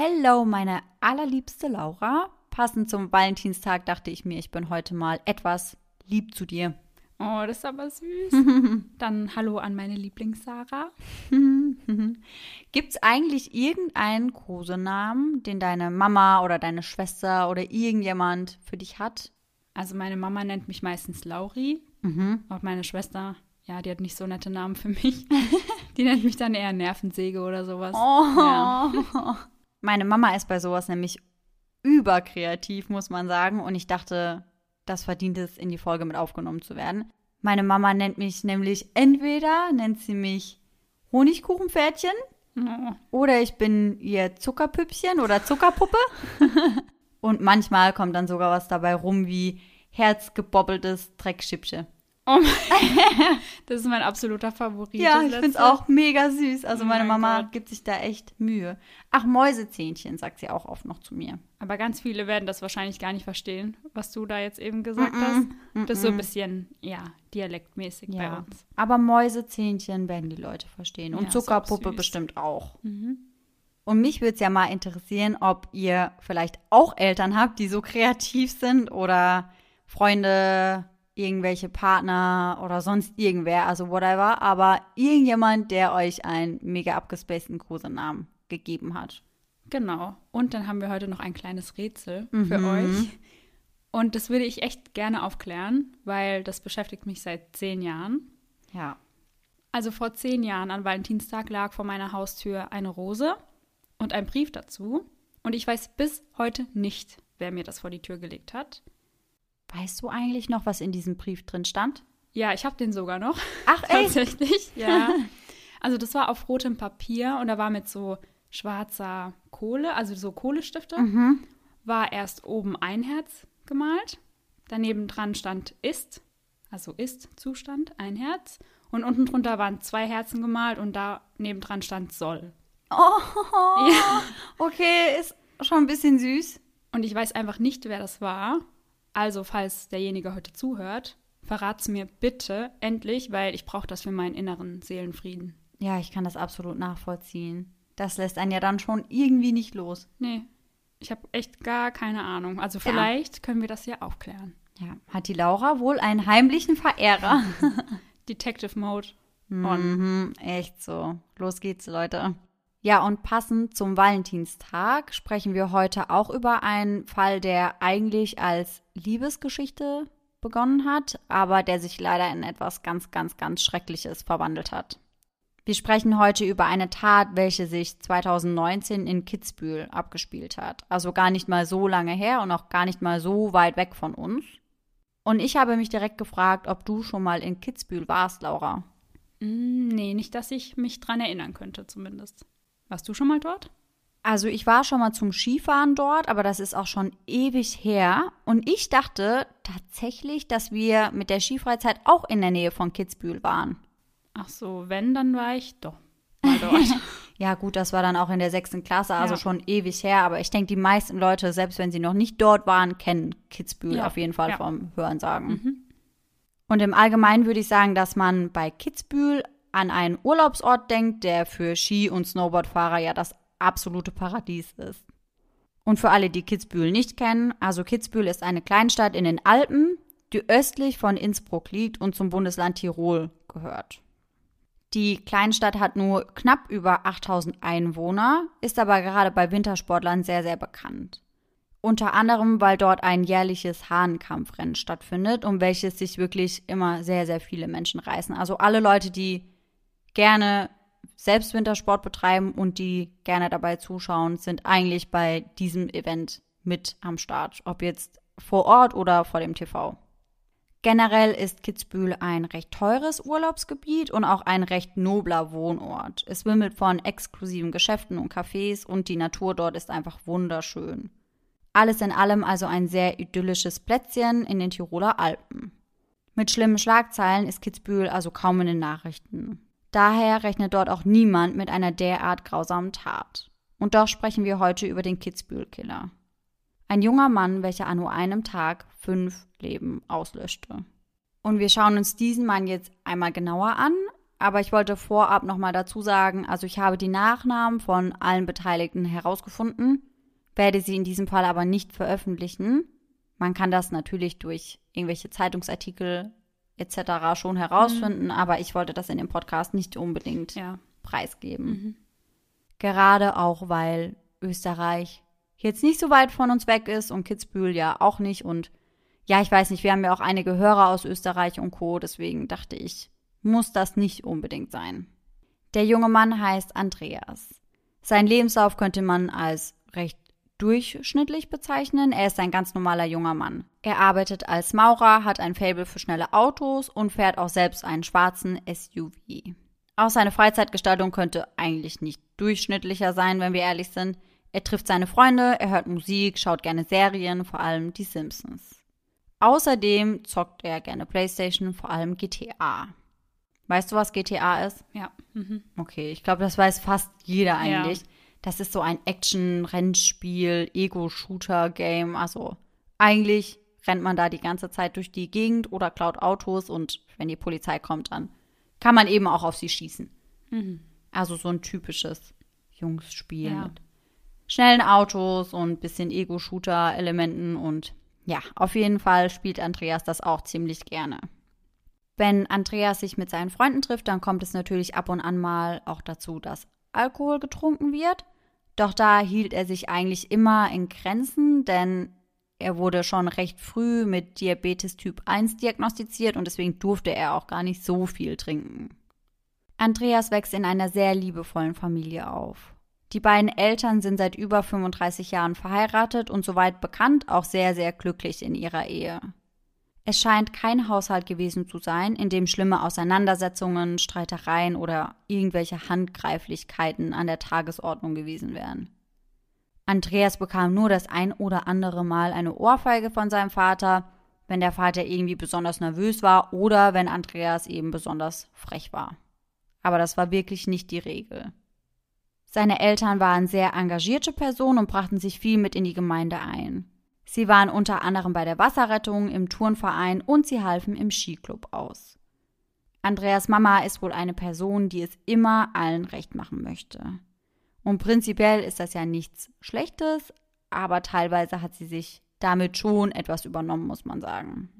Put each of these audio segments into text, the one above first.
Hello, meine allerliebste Laura. Passend zum Valentinstag dachte ich mir, ich bin heute mal etwas lieb zu dir. Oh, das ist aber süß. Dann hallo an meine Lieblings-Sarah. Gibt es eigentlich irgendeinen Kosenamen, den deine Mama oder deine Schwester oder irgendjemand für dich hat? Also meine Mama nennt mich meistens Lauri. Mhm. Und meine Schwester, ja, die hat nicht so nette Namen für mich. die nennt mich dann eher Nervensäge oder sowas. Oh. Ja. Meine Mama ist bei sowas nämlich überkreativ, muss man sagen. Und ich dachte, das verdient es, in die Folge mit aufgenommen zu werden. Meine Mama nennt mich nämlich entweder, nennt sie mich Honigkuchenpferdchen Oh. oder ich bin ihr Zuckerpüppchen oder Zuckerpuppe. Und manchmal kommt dann sogar was dabei rum wie herzgebobbeltes Dreckschippchen. Oh mein, das ist mein absoluter Favorit. Ja, ich finde es auch mega süß. Also Oh meine mein Mama Gott. gibt sich da echt Mühe. Ach, Mäusezähnchen, sagt sie auch oft noch zu mir. Aber ganz viele werden das wahrscheinlich gar nicht verstehen, was du da jetzt eben gesagt Mm-mm, hast. Das ist so ein bisschen, ja, dialektmäßig bei Ja. uns. Aber Mäusezähnchen werden die Leute verstehen. Und Ja, Zuckerpuppe bestimmt auch. Mhm. Und mich würde es ja mal interessieren, ob ihr vielleicht auch Eltern habt, die so kreativ sind oder Freunde, irgendwelche Partner oder sonst irgendwer, also whatever, aber irgendjemand, der euch einen mega abgespaceden Kosenamen gegeben hat. Genau. Und dann haben wir heute noch ein kleines Rätsel für Mhm. euch. Und das würde ich echt gerne aufklären, weil das beschäftigt mich seit zehn Jahren. Ja. Also vor zehn Jahren an Valentinstag lag vor meiner Haustür eine Rose und ein Brief dazu. Und ich weiß bis heute nicht, wer mir das vor die Tür gelegt hat. Weißt du eigentlich noch, was in diesem Brief drin stand? Ja, ich habe den sogar noch. Ach, Tatsächlich, ja. Also das war auf rotem Papier und da war mit so schwarzer Kohle, also so Kohlestifte, Mhm. war erst oben ein Herz gemalt. Daneben dran stand ist, also ist Zustand, ein Herz. Und unten drunter waren zwei Herzen gemalt und da nebendran stand soll. Oh, Ja. okay, ist schon ein bisschen süß. Und ich weiß einfach nicht, wer das war. Also, falls derjenige heute zuhört, verrat's mir bitte endlich, weil ich brauche das für meinen inneren Seelenfrieden. Ja, ich kann das absolut nachvollziehen. Das lässt einen ja dann schon irgendwie nicht los. Nee, ich habe echt gar keine Ahnung. Also Ja. vielleicht können wir das ja aufklären. Ja, hat die Laura wohl einen heimlichen Verehrer? Detective Mode. Mhm, echt so. Los geht's, Leute. Ja, und passend zum Valentinstag sprechen wir heute auch über einen Fall, der eigentlich als Liebesgeschichte begonnen hat, aber der sich leider in etwas ganz, ganz, ganz Schreckliches verwandelt hat. Wir sprechen heute über eine Tat, welche sich 2019 in Kitzbühel abgespielt hat. Also gar nicht mal so lange her und auch gar nicht mal so weit weg von uns. Und ich habe mich direkt gefragt, ob du schon mal in Kitzbühel warst, Laura. Mm, nee, nicht, dass ich mich dran erinnern könnte, zumindest. Warst du schon mal dort? Also ich war schon mal zum Skifahren dort, aber das ist auch schon ewig her. Und ich dachte tatsächlich, dass wir mit der Skifreizeit auch in der Nähe von Kitzbühel waren. Ach so, wenn, dann war ich doch mal dort. Ja gut, das war dann auch in der sechsten Klasse, also Ja. schon ewig her. Aber ich denke, die meisten Leute, selbst wenn sie noch nicht dort waren, kennen Kitzbühel Ja, auf jeden Fall ja. vom Hörensagen. Mhm. Und im Allgemeinen würde ich sagen, dass man bei Kitzbühel an einen Urlaubsort denkt, der für Ski- und Snowboardfahrer ja das absolute Paradies ist. Und für alle, die Kitzbühel nicht kennen, also Kitzbühel ist eine Kleinstadt in den Alpen, die östlich von Innsbruck liegt und zum Bundesland Tirol gehört. Die Kleinstadt hat nur knapp über 8000 Einwohner, ist aber gerade bei Wintersportlern sehr, sehr bekannt. Unter anderem, weil dort ein jährliches Hahnenkampfrennen stattfindet, um welches sich wirklich immer sehr, sehr viele Menschen reißen. Also alle Leute, die gerne selbst Wintersport betreiben und die gerne dabei zuschauen, sind eigentlich bei diesem Event mit am Start. Ob jetzt vor Ort oder vor dem TV. Generell ist Kitzbühel ein recht teures Urlaubsgebiet und auch ein recht nobler Wohnort. Es wimmelt von exklusiven Geschäften und Cafés und die Natur dort ist einfach wunderschön. Alles in allem also ein sehr idyllisches Plätzchen in den Tiroler Alpen. Mit schlimmen Schlagzeilen ist Kitzbühel also kaum in den Nachrichten. Daher rechnet dort auch niemand mit einer derart grausamen Tat. Und doch sprechen wir heute über den Kitzbühel-Killer. Ein junger Mann, welcher an nur einem Tag fünf Leben auslöschte. Und wir schauen uns diesen Mann jetzt einmal genauer an. aber ich wollte vorab nochmal dazu sagen, also ich habe die Nachnamen von allen Beteiligten herausgefunden, werde sie in diesem Fall aber nicht veröffentlichen. Man kann das natürlich durch irgendwelche Zeitungsartikel etc. schon herausfinden, mhm. aber ich wollte das in dem Podcast nicht unbedingt ja. preisgeben. Mhm. Gerade auch, weil Österreich jetzt nicht so weit von uns weg ist und Kitzbühel ja auch nicht. Und ja, ich weiß nicht, wir haben ja auch einige Hörer aus Österreich und Co. Deswegen dachte ich, muss das nicht unbedingt sein. Der junge Mann heißt Andreas. Sein Lebenslauf könnte man als recht durchschnittlich bezeichnen. Er ist ein ganz normaler junger Mann. Er arbeitet als Maurer, hat ein Faible für schnelle Autos und fährt auch selbst einen schwarzen SUV. Auch seine Freizeitgestaltung könnte eigentlich nicht durchschnittlicher sein, wenn wir ehrlich sind. Er trifft seine Freunde, er hört Musik, schaut gerne Serien, vor allem die Simpsons. Außerdem zockt er gerne PlayStation, vor allem GTA. Weißt du, was GTA ist? Ja. Mhm. Okay, ich glaube, das weiß fast jeder eigentlich. Ja. Das ist so ein Action-Rennspiel, Ego-Shooter-Game. Also eigentlich rennt man da die ganze Zeit durch die Gegend oder klaut Autos und wenn die Polizei kommt, dann kann man eben auch auf sie schießen. Mhm. Also so ein typisches Jungsspiel ja. mit schnellen Autos und ein bisschen Ego-Shooter-Elementen und ja, auf jeden Fall spielt Andreas das auch ziemlich gerne. Wenn Andreas sich mit seinen Freunden trifft, dann kommt es natürlich ab und an mal auch dazu, dass Alkohol getrunken wird. Doch da hielt er sich eigentlich immer in Grenzen, denn er wurde schon recht früh mit Diabetes Typ 1 diagnostiziert und deswegen durfte er auch gar nicht so viel trinken. Andreas wächst in einer sehr liebevollen Familie auf. Die beiden Eltern sind seit über 35 Jahren verheiratet und soweit bekannt auch sehr, sehr glücklich in ihrer Ehe. Es scheint kein Haushalt gewesen zu sein, in dem schlimme Auseinandersetzungen, Streitereien oder irgendwelche Handgreiflichkeiten an der Tagesordnung gewesen wären. Andreas bekam nur das ein oder andere Mal eine Ohrfeige von seinem Vater, wenn der Vater irgendwie besonders nervös war oder wenn Andreas eben besonders frech war. Aber das war wirklich nicht die Regel. Seine Eltern waren sehr engagierte Personen und brachten sich viel mit in die Gemeinde ein. Sie waren unter anderem bei der Wasserrettung, im Turnverein und sie halfen im Skiclub aus. Andreas Mama ist wohl eine Person, die es immer allen recht machen möchte. Und prinzipiell ist das ja nichts Schlechtes, aber teilweise hat sie sich damit schon etwas übernommen, muss man sagen.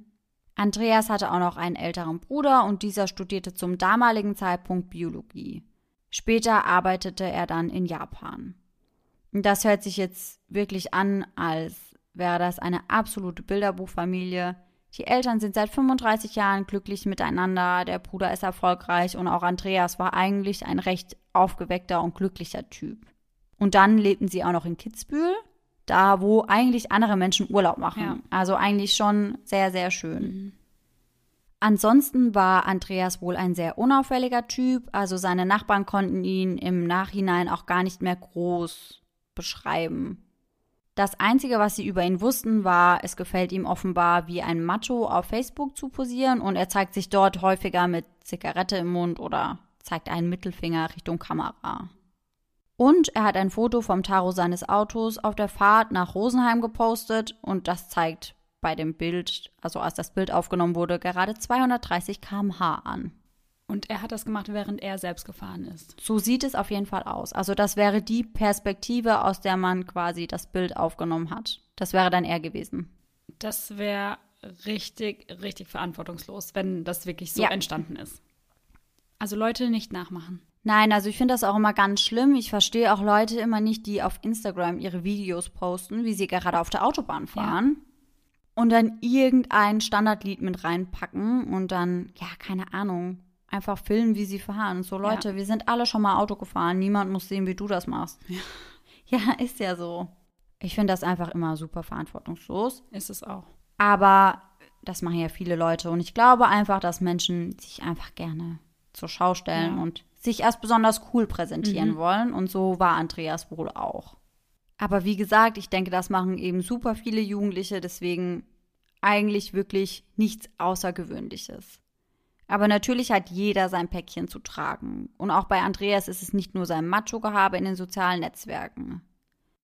Andreas hatte auch noch einen älteren Bruder und dieser studierte zum damaligen Zeitpunkt Biologie. Später arbeitete er dann in Japan. Das hört sich jetzt wirklich an, als wäre das eine absolute Bilderbuchfamilie. Die Eltern sind seit 35 Jahren glücklich miteinander, der Bruder ist erfolgreich und auch Andreas war eigentlich ein recht aufgeweckter und glücklicher Typ. Und dann lebten sie auch noch in Kitzbühel, da wo eigentlich andere Menschen Urlaub machen. Ja. Also eigentlich schon sehr, sehr schön. Mhm. Ansonsten war Andreas wohl ein sehr unauffälliger Typ, also seine Nachbarn konnten ihn im Nachhinein auch gar nicht mehr groß beschreiben. Das Einzige, was sie über ihn wussten, war, es gefällt ihm offenbar, wie ein Macho auf Facebook zu posieren und er zeigt sich dort häufiger mit Zigarette im Mund oder zeigt einen Mittelfinger Richtung Kamera. Und er hat ein Foto vom Taro seines Autos auf der Fahrt nach Rosenheim gepostet und das zeigt bei dem Bild, also als das Bild aufgenommen wurde, gerade 230 km/h an. Und er hat das gemacht, während er selbst gefahren ist. So sieht es auf jeden Fall aus. Also das wäre die Perspektive, aus der man quasi das Bild aufgenommen hat. Das wäre dann er gewesen. Das wäre richtig, richtig verantwortungslos, wenn das wirklich so ja. entstanden ist. Also Leute nicht nachmachen. Nein, also ich finde das auch immer ganz schlimm. Ich verstehe auch Leute immer nicht, die auf Instagram ihre Videos posten, wie sie gerade auf der Autobahn fahren. Ja. Und dann irgendein Standardlied mit reinpacken und dann, ja, keine Ahnung, einfach filmen, wie sie fahren. So, Leute, ja. wir sind alle schon mal Auto gefahren. Niemand muss sehen, wie du das machst. Ja, ja ist ja so. Ich finde das einfach immer super verantwortungslos. Ist es auch. Aber das machen ja viele Leute. Und ich glaube einfach, dass Menschen sich einfach gerne zur Schau stellen ja. und sich erst besonders cool präsentieren mhm. wollen. Und so war Andreas wohl auch. Aber wie gesagt, ich denke, das machen eben super viele Jugendliche. Deswegen eigentlich wirklich nichts Außergewöhnliches. Aber natürlich hat jeder sein Päckchen zu tragen. Und auch bei Andreas ist es nicht nur sein Macho-Gehabe in den sozialen Netzwerken.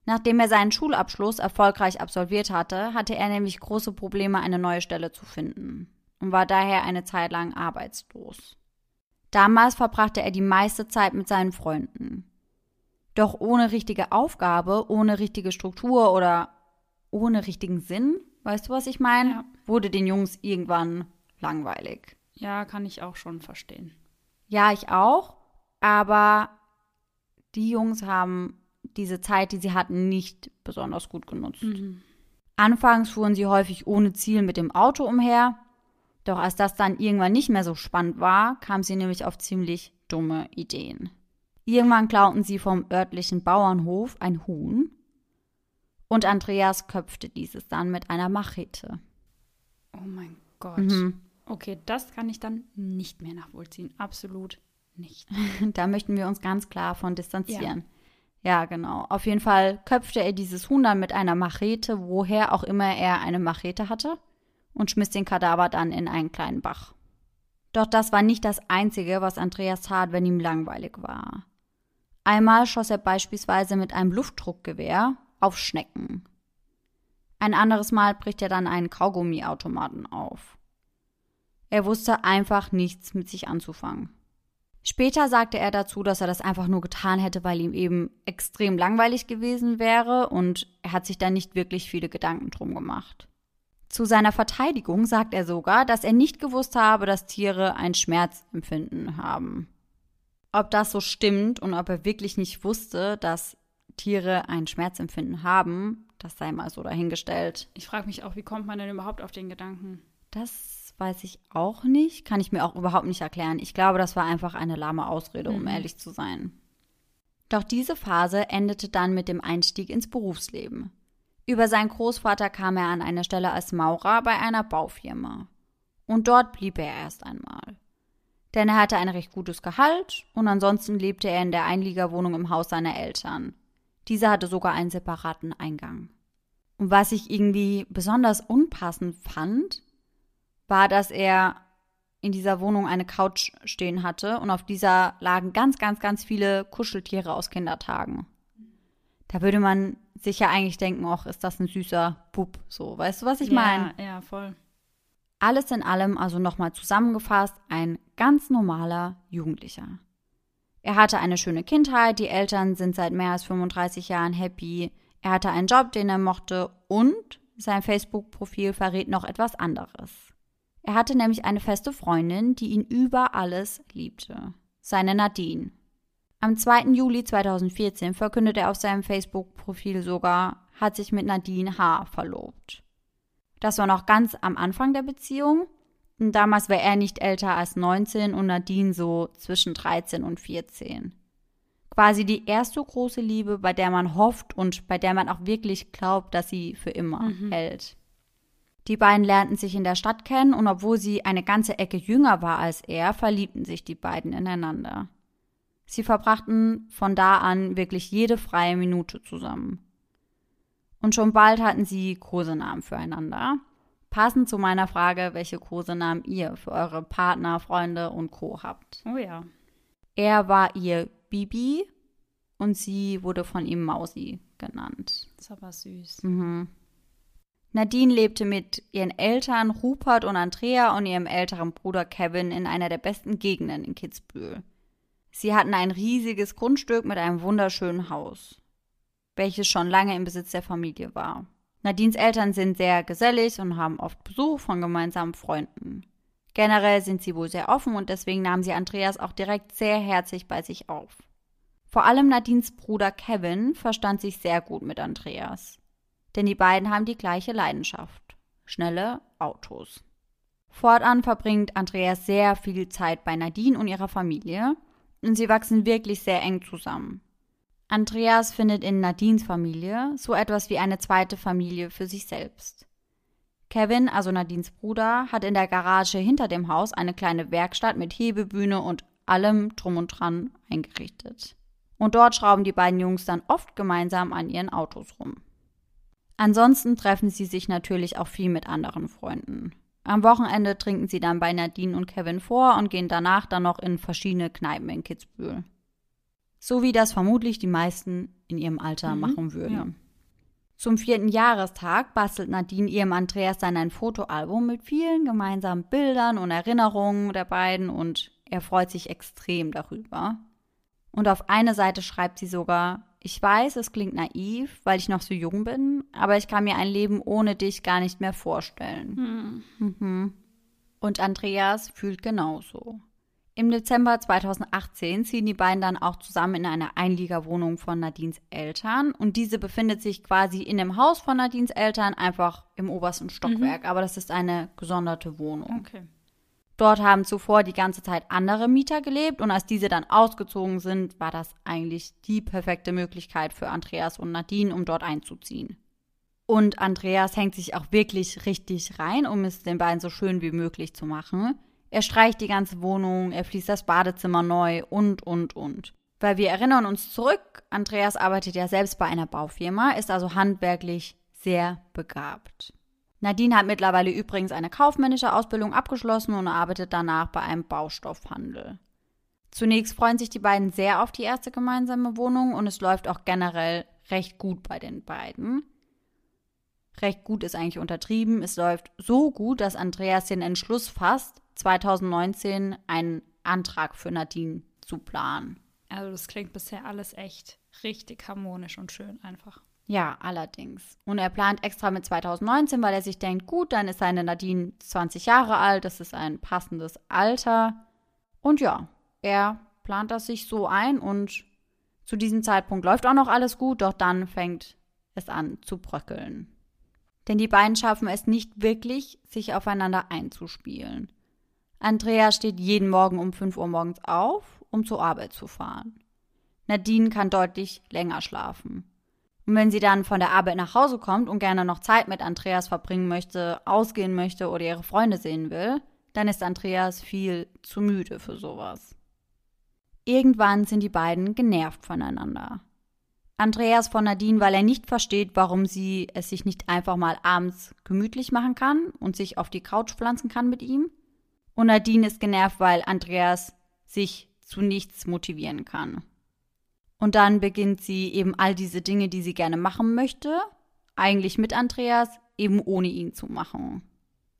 Nachdem er seinen Schulabschluss erfolgreich absolviert hatte, hatte er nämlich große Probleme, eine neue Stelle zu finden und war daher eine Zeit lang arbeitslos. Damals verbrachte er die meiste Zeit mit seinen Freunden. Doch ohne richtige Aufgabe, ohne richtige Struktur oder ohne richtigen Sinn, weißt du, was ich meine, Ja. wurde den Jungs irgendwann langweilig. Ja, kann ich auch schon verstehen. Ja, ich auch, aber die Jungs haben diese Zeit, die sie hatten, nicht besonders gut genutzt. Anfangs fuhren sie häufig ohne Ziel mit dem Auto umher, doch als das dann irgendwann nicht mehr so spannend war, kamen sie nämlich auf ziemlich dumme Ideen. Irgendwann klauten sie vom örtlichen Bauernhof ein Huhn und Andreas köpfte dieses dann mit einer Machete. Oh mein Gott. Mhm. Okay, das kann ich dann nicht mehr nachvollziehen. Absolut nicht. Da möchten wir uns ganz klar von distanzieren. Ja. genau. Auf jeden Fall köpfte er dieses Huhn dann mit einer Machete, woher auch immer er eine Machete hatte, und schmiss den Kadaver dann in einen kleinen Bach. Doch das war nicht das Einzige, was Andreas tat, wenn ihm langweilig war. Einmal schoss er beispielsweise mit einem Luftdruckgewehr auf Schnecken. Ein anderes Mal bricht er dann einen Kaugummiautomaten auf. Er wusste einfach nichts mit sich anzufangen. Später sagte er dazu, dass er das einfach nur getan hätte, weil ihm eben extrem langweilig gewesen wäre und er hat sich da nicht wirklich viele Gedanken drum gemacht. Zu seiner Verteidigung sagt er sogar, dass er nicht gewusst habe, dass Tiere ein Schmerzempfinden haben. Ob das so stimmt und ob er wirklich nicht wusste, dass Tiere ein Schmerzempfinden haben, das sei mal so dahingestellt. Ich frage mich auch, wie kommt man denn überhaupt auf den Gedanken? Das weiß ich auch nicht. Kann ich mir auch überhaupt nicht erklären. Ich glaube, das war einfach eine lahme Ausrede, um Mhm. ehrlich zu sein. Doch diese Phase endete dann mit dem Einstieg ins Berufsleben. Über seinen Großvater kam er an eine Stelle als Maurer bei einer Baufirma. Und dort blieb er erst einmal. Denn er hatte ein recht gutes Gehalt und ansonsten lebte er in der Einliegerwohnung im Haus seiner Eltern. Diese hatte sogar einen separaten Eingang. Und was ich irgendwie besonders unpassend fand, war, dass er in dieser Wohnung eine Couch stehen hatte und auf dieser lagen ganz, ganz, ganz viele Kuscheltiere aus Kindertagen. Da würde man sich ja eigentlich denken, ach, ist das ein süßer Bub, so. Weißt du, was ich meine? Ja, ja, voll. Alles in allem, also nochmal zusammengefasst, ein ganz normaler Jugendlicher. Er hatte eine schöne Kindheit, die Eltern sind seit mehr als 35 Jahren happy, er hatte einen Job, den er mochte und sein Facebook-Profil verrät noch etwas anderes. Er hatte nämlich eine feste Freundin, die ihn über alles liebte. Seine Nadine. Am 2. Juli 2014 verkündet er auf seinem Facebook-Profil sogar, hat sich mit Nadine H. verlobt. Das war noch ganz am Anfang der Beziehung. Und damals war er nicht älter als 19 und Nadine so zwischen 13 und 14. Quasi die erste große Liebe, bei der man hofft und bei der man auch wirklich glaubt, dass sie für immer hält. Die beiden lernten sich in der Stadt kennen und obwohl sie eine ganze Ecke jünger war als er, verliebten sich die beiden ineinander. Sie verbrachten von da an wirklich jede freie Minute zusammen. Und schon bald hatten sie Kosenamen füreinander. Passend zu meiner Frage, welche Kosenamen ihr für eure Partner, Freunde und Co. habt. Oh ja. Er war ihr Bibi und sie wurde von ihm Mausi genannt. Das ist aber süß. Mhm. Nadine lebte mit ihren Eltern Rupert und Andrea und ihrem älteren Bruder Kevin in einer der besten Gegenden in Kitzbühel. Sie hatten ein riesiges Grundstück mit einem wunderschönen Haus, welches schon lange im Besitz der Familie war. Nadines Eltern sind sehr gesellig und haben oft Besuch von gemeinsamen Freunden. Generell sind sie wohl sehr offen und deswegen nahmen sie Andreas auch direkt sehr herzlich bei sich auf. Vor allem Nadines Bruder Kevin verstand sich sehr gut mit Andreas. Denn die beiden haben die gleiche Leidenschaft. Schnelle Autos. Fortan verbringt Andreas sehr viel Zeit bei Nadine und ihrer Familie und sie wachsen wirklich sehr eng zusammen. Andreas findet in Nadines Familie so etwas wie eine zweite Familie für sich selbst. Kevin, also Nadines Bruder, hat in der Garage hinter dem Haus eine kleine Werkstatt mit Hebebühne und allem drum und dran eingerichtet. Und dort schrauben die beiden Jungs dann oft gemeinsam an ihren Autos rum. Ansonsten treffen sie sich natürlich auch viel mit anderen Freunden. Am Wochenende trinken sie dann bei Nadine und Kevin vor und gehen danach dann noch in verschiedene Kneipen in Kitzbühel. So wie das vermutlich die meisten in ihrem Alter Mhm, machen würden. ja. Zum vierten Jahrestag bastelt Nadine ihrem Andreas dann ein Fotoalbum mit vielen gemeinsamen Bildern und Erinnerungen der beiden und er freut sich extrem darüber. Und auf eine Seite schreibt sie sogar, ich weiß, es klingt naiv, weil ich noch so jung bin, aber ich kann mir ein Leben ohne dich gar nicht mehr vorstellen. Hm. Mhm. Und Andreas fühlt genauso. Im Dezember 2018 ziehen die beiden dann auch zusammen in eine Einliegerwohnung von Nadines Eltern. Und diese befindet sich quasi in dem Haus von Nadines Eltern, einfach im obersten Stockwerk. Mhm. Aber das ist eine gesonderte Wohnung. Okay. Dort haben zuvor die ganze Zeit andere Mieter gelebt und als diese dann ausgezogen sind, war das eigentlich die perfekte Möglichkeit für Andreas und Nadine, um dort einzuziehen. Und Andreas hängt sich auch wirklich richtig rein, um es den beiden so schön wie möglich zu machen. Er streicht die ganze Wohnung, er fließt das Badezimmer neu und, und, und. Weil wir erinnern uns zurück, Andreas arbeitet ja selbst bei einer Baufirma, ist also handwerklich sehr begabt. Nadine hat mittlerweile übrigens eine kaufmännische Ausbildung abgeschlossen und arbeitet danach bei einem Baustoffhandel. Zunächst freuen sich die beiden sehr auf die erste gemeinsame Wohnung und es läuft auch generell recht gut bei den beiden. Recht gut ist eigentlich untertrieben. Es läuft so gut, dass Andreas den Entschluss fasst, 2019 einen Antrag für Nadine zu planen. Also das klingt bisher alles echt richtig harmonisch und schön einfach. Ja, allerdings. Und er plant extra mit 2019, weil er sich denkt, gut, dann ist seine Nadine 20 Jahre alt, das ist ein passendes Alter. Und ja, er plant das sich so ein und zu diesem Zeitpunkt läuft auch noch alles gut, doch dann fängt es an zu bröckeln. Denn die beiden schaffen es nicht wirklich, sich aufeinander einzuspielen. Andrea steht jeden Morgen um 5 Uhr morgens auf, um zur Arbeit zu fahren. Nadine kann deutlich länger schlafen. Und wenn sie dann von der Arbeit nach Hause kommt und gerne noch Zeit mit Andreas verbringen möchte, ausgehen möchte oder ihre Freunde sehen will, dann ist Andreas viel zu müde für sowas. Irgendwann sind die beiden genervt voneinander. Andreas von Nadine, weil er nicht versteht, warum sie es sich nicht einfach mal abends gemütlich machen kann und sich auf die Couch pflanzen kann mit ihm. Und Nadine ist genervt, weil Andreas sich zu nichts motivieren kann. Und dann beginnt sie eben all diese Dinge, die sie gerne machen möchte, eigentlich mit Andreas, eben ohne ihn zu machen.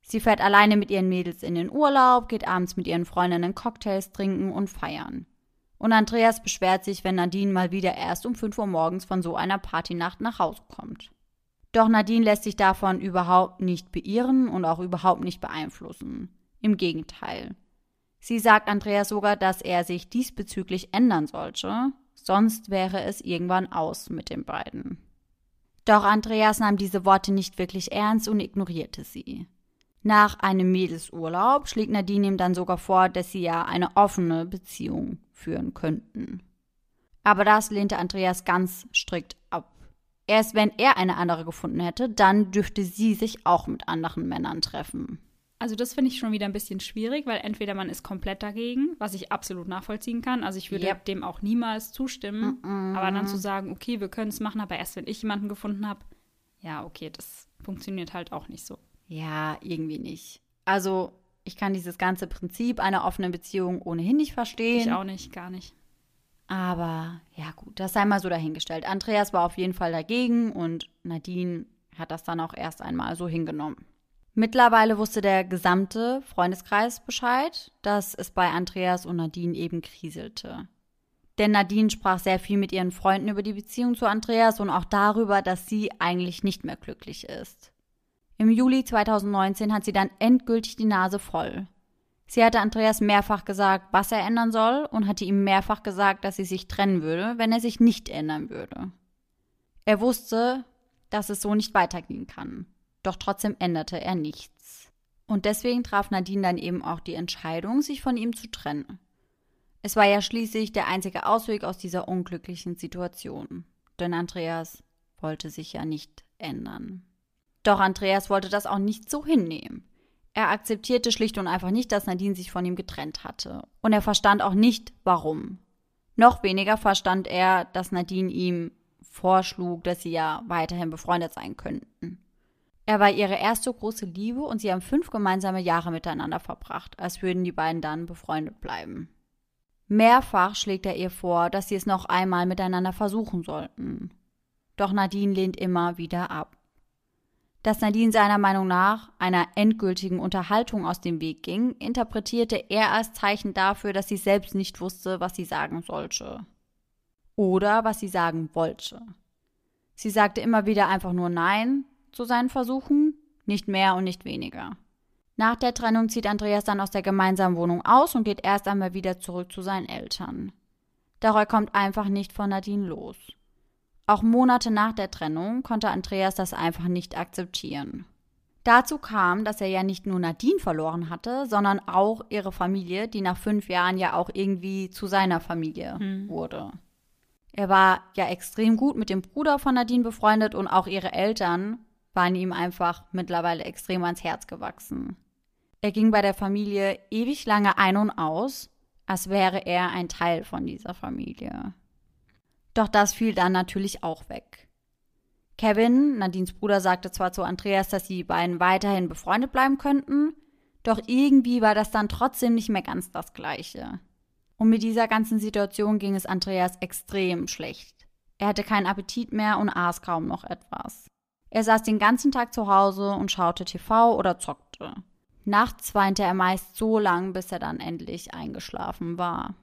Sie fährt alleine mit ihren Mädels in den Urlaub, geht abends mit ihren Freundinnen Cocktails trinken und feiern. Und Andreas beschwert sich, wenn Nadine mal wieder erst um 5 Uhr morgens von so einer Partynacht nach Hause kommt. Doch Nadine lässt sich davon überhaupt nicht beirren und auch überhaupt nicht beeinflussen. Im Gegenteil. Sie sagt Andreas sogar, dass er sich diesbezüglich ändern sollte, sonst wäre es irgendwann aus mit den beiden. Doch Andreas nahm diese Worte nicht wirklich ernst und ignorierte sie. Nach einem Mädelsurlaub schlägt Nadine ihm dann sogar vor, dass sie ja eine offene Beziehung führen könnten. Aber das lehnte Andreas ganz strikt ab. Erst wenn er eine andere gefunden hätte, dann dürfte sie sich auch mit anderen Männern treffen. Also das finde ich schon wieder ein bisschen schwierig, weil entweder man ist komplett dagegen, was ich absolut nachvollziehen kann. Also ich würde yep. dem auch niemals zustimmen. Mm -mm. Aber dann zu sagen, okay, wir können es machen, aber erst wenn ich jemanden gefunden habe, ja, okay, das funktioniert halt auch nicht so. Ja, irgendwie nicht. Also ich kann dieses ganze Prinzip einer offenen Beziehung ohnehin nicht verstehen. Ich auch nicht, gar nicht. Aber ja gut, das sei mal so dahingestellt. Andreas war auf jeden Fall dagegen und Nadine hat das dann auch erst einmal so hingenommen. Mittlerweile wusste der gesamte Freundeskreis Bescheid, dass es bei Andreas und Nadine eben kriselte. Denn Nadine sprach sehr viel mit ihren Freunden über die Beziehung zu Andreas und auch darüber, dass sie eigentlich nicht mehr glücklich ist. Im Juli 2019 hat sie dann endgültig die Nase voll. Sie hatte Andreas mehrfach gesagt, was er ändern soll und hatte ihm mehrfach gesagt, dass sie sich trennen würde, wenn er sich nicht ändern würde. Er wusste, dass es so nicht weitergehen kann. Doch trotzdem änderte er nichts. Und deswegen traf Nadine dann eben auch die Entscheidung, sich von ihm zu trennen. Es war ja schließlich der einzige Ausweg aus dieser unglücklichen Situation. Denn Andreas wollte sich ja nicht ändern. Doch Andreas wollte das auch nicht so hinnehmen. Er akzeptierte schlicht und einfach nicht, dass Nadine sich von ihm getrennt hatte. Und er verstand auch nicht, warum. Noch weniger verstand er, dass Nadine ihm vorschlug, dass sie ja weiterhin befreundet sein könnten. Er war ihre erste große Liebe und sie haben fünf gemeinsame Jahre miteinander verbracht, als würden die beiden dann befreundet bleiben. Mehrfach schlägt er ihr vor, dass sie es noch einmal miteinander versuchen sollten. Doch Nadine lehnt immer wieder ab. Dass Nadine seiner Meinung nach einer endgültigen Unterhaltung aus dem Weg ging, interpretierte er als Zeichen dafür, dass sie selbst nicht wusste, was sie sagen sollte. Oder was sie sagen wollte. Sie sagte immer wieder einfach nur Nein zu seinen Versuchen, nicht mehr und nicht weniger. Nach der Trennung zieht Andreas dann aus der gemeinsamen Wohnung aus und geht erst einmal wieder zurück zu seinen Eltern. Er kommt einfach nicht von Nadine los. Auch Monate nach der Trennung konnte Andreas das einfach nicht akzeptieren. Dazu kam, dass er ja nicht nur Nadine verloren hatte, sondern auch ihre Familie, die nach fünf Jahren ja auch irgendwie zu seiner Familie mhm. wurde. Er war ja extrem gut mit dem Bruder von Nadine befreundet und auch ihre Eltern waren ihm einfach mittlerweile extrem ans Herz gewachsen. Er ging bei der Familie ewig lange ein und aus, als wäre er ein Teil von dieser Familie. Doch das fiel dann natürlich auch weg. Kevin, Nadines Bruder, sagte zwar zu Andreas, dass die beiden weiterhin befreundet bleiben könnten, doch irgendwie war das dann trotzdem nicht mehr ganz das Gleiche. Und mit dieser ganzen Situation ging es Andreas extrem schlecht. Er hatte keinen Appetit mehr und aß kaum noch etwas. Er saß den ganzen Tag zu Hause und schaute TV oder zockte. Nachts weinte er meist so lang, bis er dann endlich eingeschlafen war.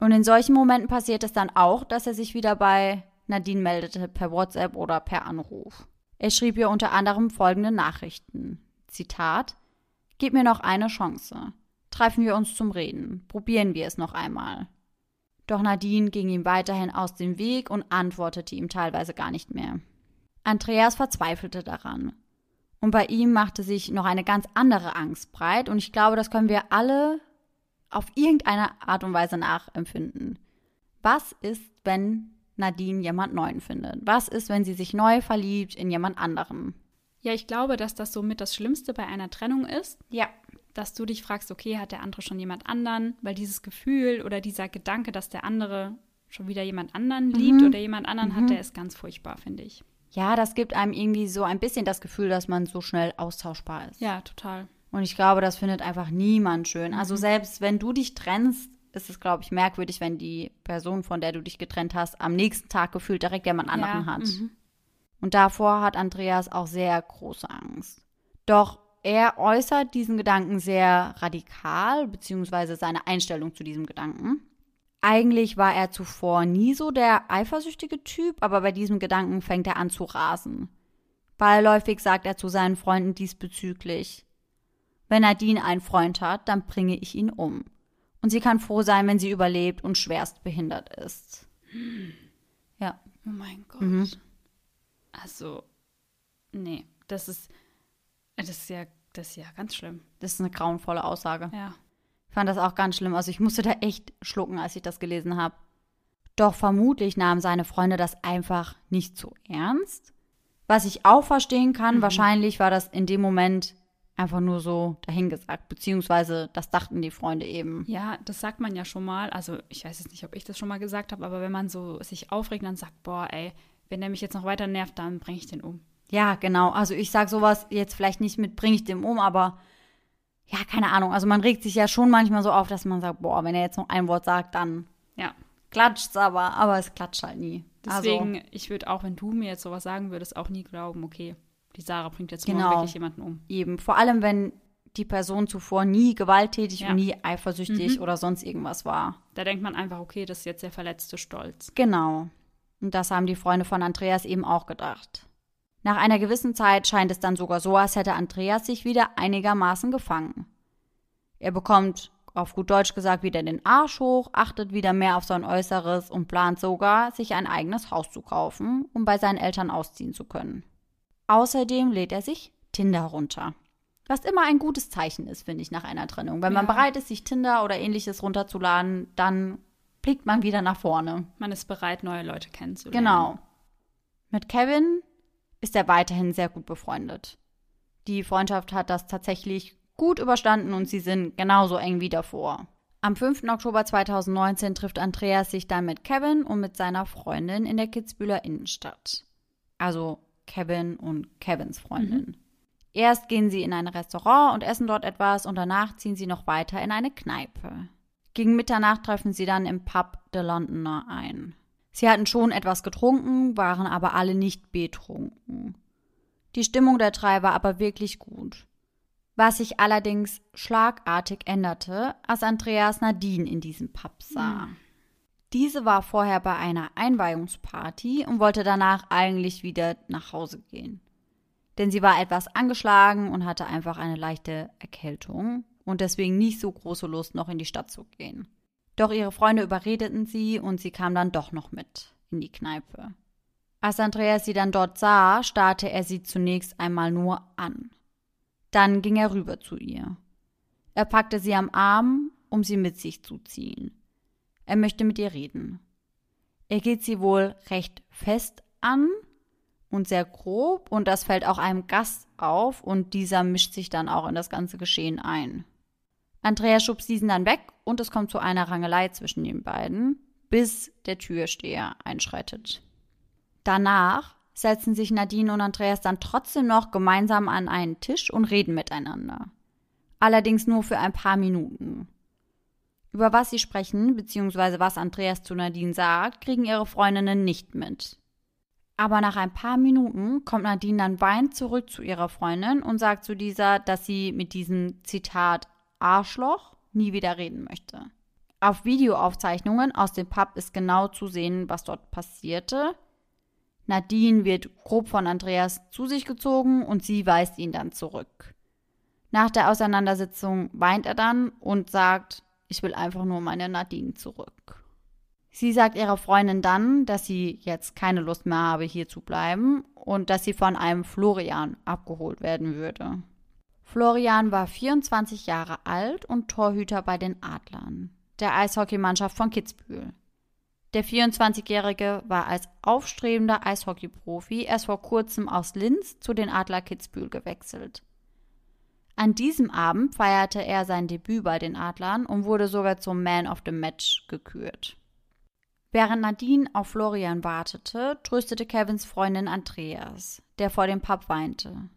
Und in solchen Momenten passiert es dann auch, dass er sich wieder bei Nadine meldete per WhatsApp oder per Anruf. Er schrieb ihr unter anderem folgende Nachrichten. Zitat Gib mir noch eine Chance. Treffen wir uns zum Reden. Probieren wir es noch einmal. Doch Nadine ging ihm weiterhin aus dem Weg und antwortete ihm teilweise gar nicht mehr. Andreas verzweifelte daran. Und bei ihm machte sich noch eine ganz andere Angst breit. Und ich glaube, das können wir alle auf irgendeine Art und Weise nachempfinden. Was ist, wenn Nadine jemand Neuen findet? Was ist, wenn sie sich neu verliebt in jemand anderen? Ja, ich glaube, dass das somit das Schlimmste bei einer Trennung ist. Ja. Dass du dich fragst, okay, hat der andere schon jemand anderen? Weil dieses Gefühl oder dieser Gedanke, dass der andere schon wieder jemand anderen liebt mhm. oder jemand anderen mhm. hat, der ist ganz furchtbar, finde ich. Ja, das gibt einem irgendwie so ein bisschen das Gefühl, dass man so schnell austauschbar ist. Ja, total. Und ich glaube, das findet einfach niemand schön. Also mhm. selbst wenn du dich trennst, ist es, glaube ich, merkwürdig, wenn die Person, von der du dich getrennt hast, am nächsten Tag gefühlt direkt jemand anderen ja, hat. Mhm. Und davor hat Andreas auch sehr große Angst. Doch er äußert diesen Gedanken sehr radikal, beziehungsweise seine Einstellung zu diesem Gedanken. Eigentlich war er zuvor nie so der eifersüchtige Typ, aber bei diesem Gedanken fängt er an zu rasen. Beiläufig sagt er zu seinen Freunden diesbezüglich Wenn Nadine einen Freund hat, dann bringe ich ihn um. Und sie kann froh sein, wenn sie überlebt und schwerst behindert ist. Ja. Oh mein Gott. Mhm. Also, nee, das ist, das ist ja, das ist ja ganz schlimm. Das ist eine grauenvolle Aussage. Ja. Ich fand das auch ganz schlimm. Also ich musste da echt schlucken, als ich das gelesen habe. Doch vermutlich nahmen seine Freunde das einfach nicht so ernst. Was ich auch verstehen kann, mhm. wahrscheinlich war das in dem Moment einfach nur so dahingesagt, beziehungsweise das dachten die Freunde eben. Ja, das sagt man ja schon mal. Also ich weiß jetzt nicht, ob ich das schon mal gesagt habe, aber wenn man so sich aufregt und sagt, boah, ey, wenn der mich jetzt noch weiter nervt, dann bringe ich den um. Ja, genau. Also ich sage sowas jetzt vielleicht nicht mit bringe ich den um, aber ja, keine Ahnung. Also man regt sich ja schon manchmal so auf, dass man sagt, boah, wenn er jetzt noch ein Wort sagt, dann ja. klatscht's aber, aber es klatscht halt nie. Deswegen, also, ich würde auch, wenn du mir jetzt sowas sagen würdest, auch nie glauben, okay, die Sarah bringt jetzt genau, wirklich jemanden um. Eben, vor allem wenn die Person zuvor nie gewalttätig ja. und nie eifersüchtig mhm. oder sonst irgendwas war. Da denkt man einfach, okay, das ist jetzt der verletzte Stolz. Genau. Und das haben die Freunde von Andreas eben auch gedacht. Nach einer gewissen Zeit scheint es dann sogar so, als hätte Andreas sich wieder einigermaßen gefangen. Er bekommt, auf gut Deutsch gesagt, wieder den Arsch hoch, achtet wieder mehr auf sein Äußeres und plant sogar, sich ein eigenes Haus zu kaufen, um bei seinen Eltern ausziehen zu können. Außerdem lädt er sich Tinder runter. Was immer ein gutes Zeichen ist, finde ich, nach einer Trennung. Wenn ja. man bereit ist, sich Tinder oder ähnliches runterzuladen, dann blickt man wieder nach vorne. Man ist bereit, neue Leute kennenzulernen. Genau. Mit Kevin ist er weiterhin sehr gut befreundet. Die Freundschaft hat das tatsächlich gut überstanden und sie sind genauso eng wie davor. Am 5. Oktober 2019 trifft Andreas sich dann mit Kevin und mit seiner Freundin in der Kitzbühler Innenstadt. Also Kevin und Kevins Freundin. Mhm. Erst gehen sie in ein Restaurant und essen dort etwas und danach ziehen sie noch weiter in eine Kneipe. Gegen Mitternacht treffen sie dann im Pub The Londoner ein. Sie hatten schon etwas getrunken, waren aber alle nicht betrunken. Die Stimmung der drei war aber wirklich gut. Was sich allerdings schlagartig änderte, als Andreas Nadine in diesem Pub sah. Mhm. Diese war vorher bei einer Einweihungsparty und wollte danach eigentlich wieder nach Hause gehen. Denn sie war etwas angeschlagen und hatte einfach eine leichte Erkältung und deswegen nicht so große Lust, noch in die Stadt zu gehen. Doch ihre Freunde überredeten sie und sie kam dann doch noch mit in die Kneipe. Als Andreas sie dann dort sah, starrte er sie zunächst einmal nur an. Dann ging er rüber zu ihr. Er packte sie am Arm, um sie mit sich zu ziehen. Er möchte mit ihr reden. Er geht sie wohl recht fest an und sehr grob, und das fällt auch einem Gast auf, und dieser mischt sich dann auch in das ganze Geschehen ein. Andrea schubst diesen dann weg und es kommt zu einer Rangelei zwischen den beiden, bis der Türsteher einschreitet. Danach setzen sich Nadine und Andreas dann trotzdem noch gemeinsam an einen Tisch und reden miteinander. Allerdings nur für ein paar Minuten. Über was sie sprechen, beziehungsweise was Andreas zu Nadine sagt, kriegen ihre Freundinnen nicht mit. Aber nach ein paar Minuten kommt Nadine dann weinend zurück zu ihrer Freundin und sagt zu dieser, dass sie mit diesem Zitat Arschloch nie wieder reden möchte. Auf Videoaufzeichnungen aus dem Pub ist genau zu sehen, was dort passierte. Nadine wird grob von Andreas zu sich gezogen und sie weist ihn dann zurück. Nach der Auseinandersetzung weint er dann und sagt, ich will einfach nur meine Nadine zurück. Sie sagt ihrer Freundin dann, dass sie jetzt keine Lust mehr habe, hier zu bleiben und dass sie von einem Florian abgeholt werden würde. Florian war 24 Jahre alt und Torhüter bei den Adlern, der Eishockeymannschaft von Kitzbühel. Der 24-Jährige war als aufstrebender Eishockeyprofi erst vor kurzem aus Linz zu den Adler Kitzbühel gewechselt. An diesem Abend feierte er sein Debüt bei den Adlern und wurde sogar zum Man of the Match gekürt. Während Nadine auf Florian wartete, tröstete Kevins Freundin Andreas, der vor dem Pub weinte.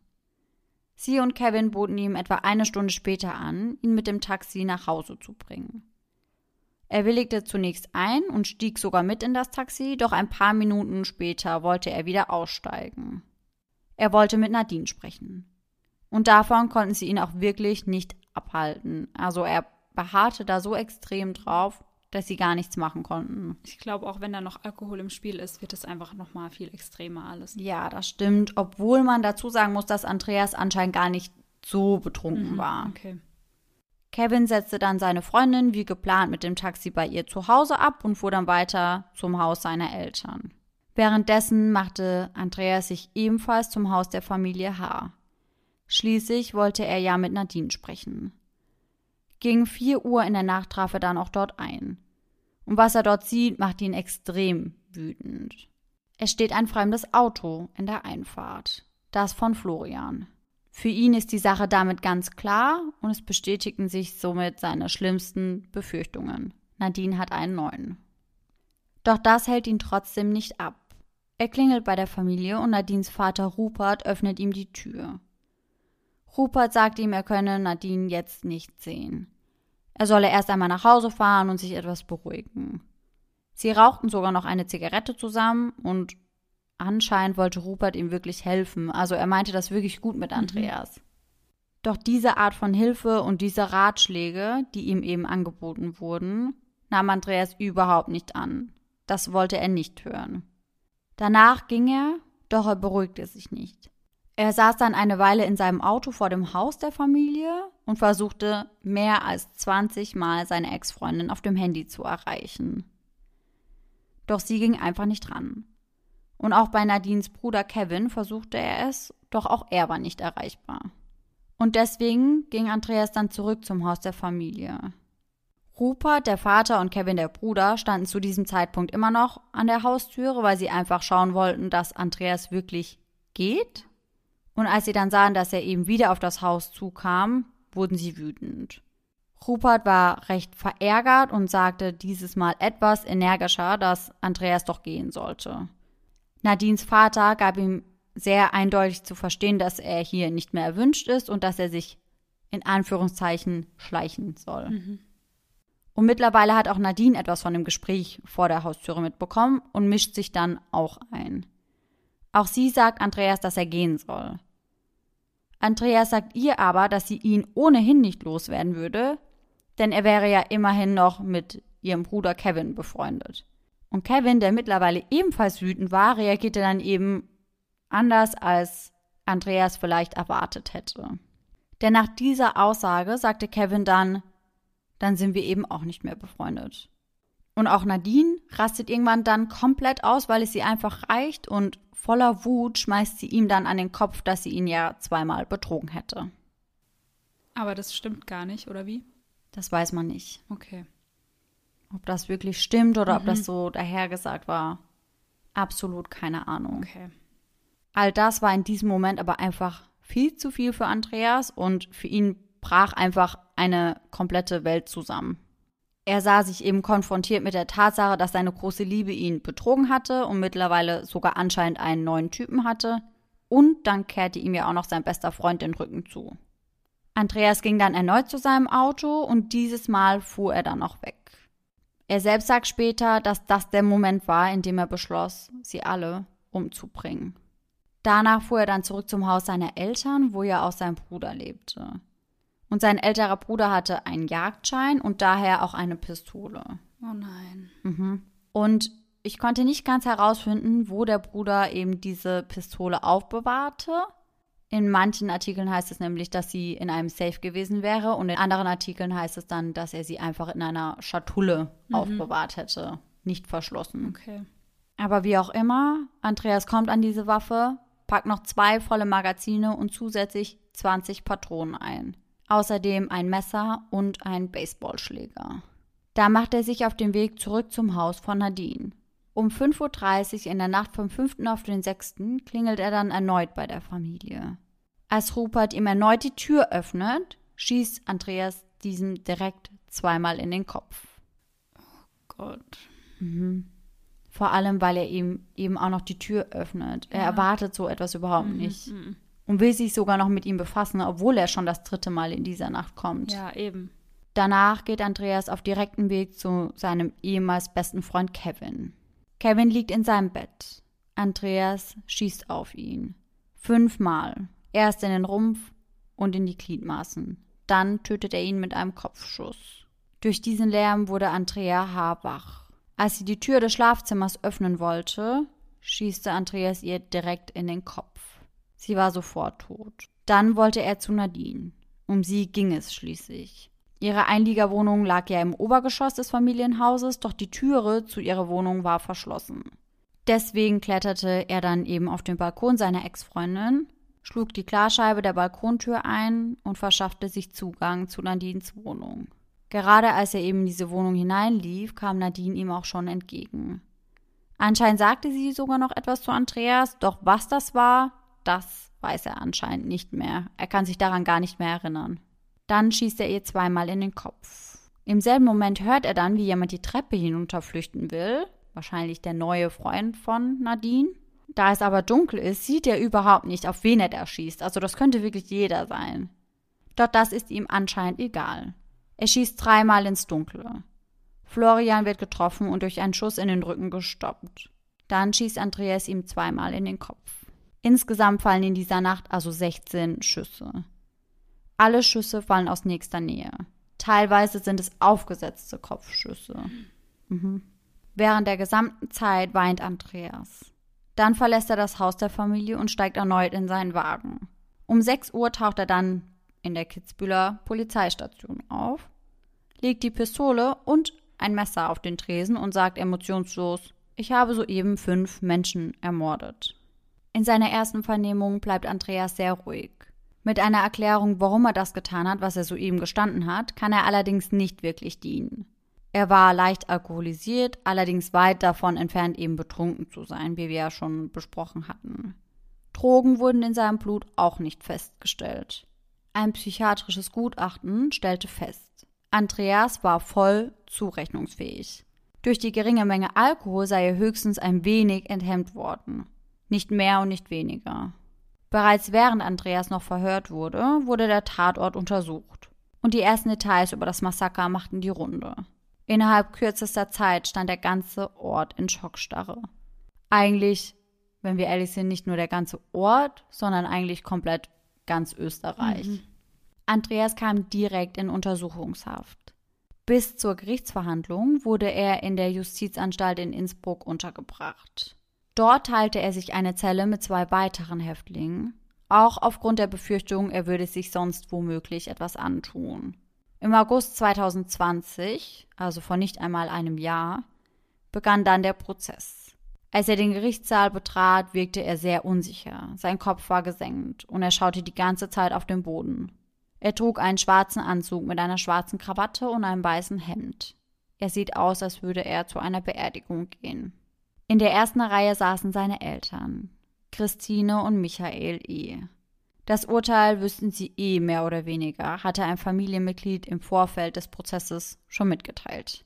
Sie und Kevin boten ihm etwa eine Stunde später an, ihn mit dem Taxi nach Hause zu bringen. Er willigte zunächst ein und stieg sogar mit in das Taxi, doch ein paar Minuten später wollte er wieder aussteigen. Er wollte mit Nadine sprechen. Und davon konnten sie ihn auch wirklich nicht abhalten. Also er beharrte da so extrem drauf, dass sie gar nichts machen konnten. Ich glaube, auch wenn da noch Alkohol im Spiel ist, wird es einfach noch mal viel extremer alles. Ja, das stimmt. Obwohl man dazu sagen muss, dass Andreas anscheinend gar nicht so betrunken Mhm, war. Okay. Kevin setzte dann seine Freundin wie geplant mit dem Taxi bei ihr zu Hause ab und fuhr dann weiter zum Haus seiner Eltern. Währenddessen machte Andreas sich ebenfalls zum Haus der Familie H. Schließlich wollte er ja mit Nadine sprechen. Gegen vier Uhr in der Nacht traf er dann auch dort ein. Und was er dort sieht, macht ihn extrem wütend. Es steht ein fremdes Auto in der Einfahrt. Das von Florian. Für ihn ist die Sache damit ganz klar und es bestätigten sich somit seine schlimmsten Befürchtungen. Nadine hat einen neuen. Doch das hält ihn trotzdem nicht ab. Er klingelt bei der Familie und Nadines Vater Rupert öffnet ihm die Tür. Rupert sagt ihm, er könne Nadine jetzt nicht sehen. Er solle erst einmal nach Hause fahren und sich etwas beruhigen. Sie rauchten sogar noch eine Zigarette zusammen und anscheinend wollte Rupert ihm wirklich helfen. Also er meinte das wirklich gut mit Andreas. Doch diese Art von Hilfe und diese Ratschläge, die ihm eben angeboten wurden, nahm Andreas überhaupt nicht an. Das wollte er nicht hören. Danach ging er, doch er beruhigte sich nicht. Er saß dann eine Weile in seinem Auto vor dem Haus der Familie und versuchte mehr als 20 Mal seine Ex-Freundin auf dem Handy zu erreichen. Doch sie ging einfach nicht ran. Und auch bei Nadines Bruder Kevin versuchte er es, doch auch er war nicht erreichbar. Und deswegen ging Andreas dann zurück zum Haus der Familie. Rupert, der Vater und Kevin, der Bruder, standen zu diesem Zeitpunkt immer noch an der Haustüre, weil sie einfach schauen wollten, dass Andreas wirklich geht. Und als sie dann sahen, dass er eben wieder auf das Haus zukam, wurden sie wütend. Rupert war recht verärgert und sagte dieses Mal etwas energischer, dass Andreas doch gehen sollte. Nadines Vater gab ihm sehr eindeutig zu verstehen, dass er hier nicht mehr erwünscht ist und dass er sich in Anführungszeichen schleichen soll. Mhm. Und mittlerweile hat auch Nadine etwas von dem Gespräch vor der Haustüre mitbekommen und mischt sich dann auch ein. Auch sie sagt Andreas, dass er gehen soll. Andreas sagt ihr aber, dass sie ihn ohnehin nicht loswerden würde, denn er wäre ja immerhin noch mit ihrem Bruder Kevin befreundet. Und Kevin, der mittlerweile ebenfalls wütend war, reagierte dann eben anders, als Andreas vielleicht erwartet hätte. Denn nach dieser Aussage sagte Kevin dann, dann sind wir eben auch nicht mehr befreundet. Und auch Nadine rastet irgendwann dann komplett aus, weil es sie einfach reicht und voller Wut schmeißt sie ihm dann an den Kopf, dass sie ihn ja zweimal betrogen hätte. Aber das stimmt gar nicht, oder wie? Das weiß man nicht. Okay. Ob das wirklich stimmt oder Mhm. ob das so dahergesagt war, absolut keine Ahnung. Okay. All das war in diesem Moment aber einfach viel zu viel für Andreas und für ihn brach einfach eine komplette Welt zusammen. Er sah sich eben konfrontiert mit der Tatsache, dass seine große Liebe ihn betrogen hatte und mittlerweile sogar anscheinend einen neuen Typen hatte. Und dann kehrte ihm ja auch noch sein bester Freund den Rücken zu. Andreas ging dann erneut zu seinem Auto und dieses Mal fuhr er dann auch weg. Er selbst sagt später, dass das der Moment war, in dem er beschloss, sie alle umzubringen. Danach fuhr er dann zurück zum Haus seiner Eltern, wo ja auch sein Bruder lebte. Und sein älterer Bruder hatte einen Jagdschein und daher auch eine Pistole. Oh nein. Mhm. Und ich konnte nicht ganz herausfinden, wo der Bruder eben diese Pistole aufbewahrte. In manchen Artikeln heißt es nämlich, dass sie in einem Safe gewesen wäre und in anderen Artikeln heißt es dann, dass er sie einfach in einer Schatulle aufbewahrt hätte, nicht verschlossen. Okay. Aber wie auch immer, Andreas kommt an diese Waffe, packt noch zwei volle Magazine und zusätzlich 20 Patronen ein. Außerdem ein Messer und ein Baseballschläger. Da macht er sich auf den Weg zurück zum Haus von Nadine. Um 5.30 Uhr in der Nacht vom 5. auf den 6. klingelt er dann erneut bei der Familie. Als Rupert ihm erneut die Tür öffnet, schießt Andreas diesem direkt zweimal in den Kopf. Gott. Vor allem, weil er ihm eben auch noch die Tür öffnet. Er Ja. erwartet so etwas überhaupt Mhm, nicht. mhm. Und will sich sogar noch mit ihm befassen, obwohl er schon das dritte Mal in dieser Nacht kommt. Ja, eben. Danach geht Andreas auf direktem Weg zu seinem ehemals besten Freund Kevin. Kevin liegt in seinem Bett. Andreas schießt auf ihn. Fünfmal. Erst in den Rumpf und in die Gliedmaßen. Dann tötet er ihn mit einem Kopfschuss. Durch diesen Lärm wurde Andrea haarwach. Als sie die Tür des Schlafzimmers öffnen wollte, schießte Andreas ihr direkt in den Kopf. Sie war sofort tot. Dann wollte er zu Nadine. Um sie ging es schließlich. Ihre Einliegerwohnung lag ja im Obergeschoss des Familienhauses, doch die Türe zu ihrer Wohnung war verschlossen. Deswegen kletterte er dann eben auf den Balkon seiner Ex-Freundin, schlug die Klarscheibe der Balkontür ein und verschaffte sich Zugang zu Nadines Wohnung. Gerade als er eben in diese Wohnung hineinlief, kam Nadine ihm auch schon entgegen. Anscheinend sagte sie sogar noch etwas zu Andreas, doch was das war, das weiß er anscheinend nicht mehr. Er kann sich daran gar nicht mehr erinnern. Dann schießt er ihr zweimal in den Kopf. Im selben Moment hört er dann, wie jemand die Treppe hinunterflüchten will. Wahrscheinlich der neue Freund von Nadine. Da es aber dunkel ist, sieht er überhaupt nicht, auf wen er da schießt. Also das könnte wirklich jeder sein. Doch das ist ihm anscheinend egal. Er schießt dreimal ins Dunkle. Florian wird getroffen und durch einen Schuss in den Rücken gestoppt. Dann schießt Andreas ihm zweimal in den Kopf. Insgesamt fallen in dieser Nacht also 16 Schüsse. Alle Schüsse fallen aus nächster Nähe. Teilweise sind es aufgesetzte Kopfschüsse. Mhm. Während der gesamten Zeit weint Andreas. Dann verlässt er das Haus der Familie und steigt erneut in seinen Wagen. Um 6 Uhr taucht er dann in der Kitzbühler Polizeistation auf, legt die Pistole und ein Messer auf den Tresen und sagt emotionslos, ich habe soeben fünf Menschen ermordet. In seiner ersten Vernehmung bleibt Andreas sehr ruhig. Mit einer Erklärung, warum er das getan hat, was er soeben gestanden hat, kann er allerdings nicht wirklich dienen. Er war leicht alkoholisiert, allerdings weit davon entfernt, eben betrunken zu sein, wie wir ja schon besprochen hatten. Drogen wurden in seinem Blut auch nicht festgestellt. Ein psychiatrisches Gutachten stellte fest, Andreas war voll zurechnungsfähig. Durch die geringe Menge Alkohol sei er höchstens ein wenig enthemmt worden. Nicht mehr und nicht weniger. Bereits während Andreas noch verhört wurde, wurde der Tatort untersucht. Und die ersten Details über das Massaker machten die Runde. Innerhalb kürzester Zeit stand der ganze Ort in Schockstarre. Eigentlich wenn wir ehrlich sind, nicht nur der ganze Ort, sondern eigentlich komplett ganz Österreich. Mhm. Andreas kam direkt in Untersuchungshaft. Bis zur Gerichtsverhandlung wurde er in der Justizanstalt in Innsbruck untergebracht. Dort teilte er sich eine Zelle mit zwei weiteren Häftlingen, auch aufgrund der Befürchtung, er würde sich sonst womöglich etwas antun. Im August 2020, also vor nicht einmal einem Jahr, begann dann der Prozess. Als er den Gerichtssaal betrat, wirkte er sehr unsicher. Sein Kopf war gesenkt und er schaute die ganze Zeit auf den Boden. Er trug einen schwarzen Anzug mit einer schwarzen Krawatte und einem weißen Hemd. Er sieht aus, als würde er zu einer Beerdigung gehen. In der ersten Reihe saßen seine Eltern, Christine und Michael E. Das Urteil wüssten sie eh mehr oder weniger, hatte ein Familienmitglied im Vorfeld des Prozesses schon mitgeteilt.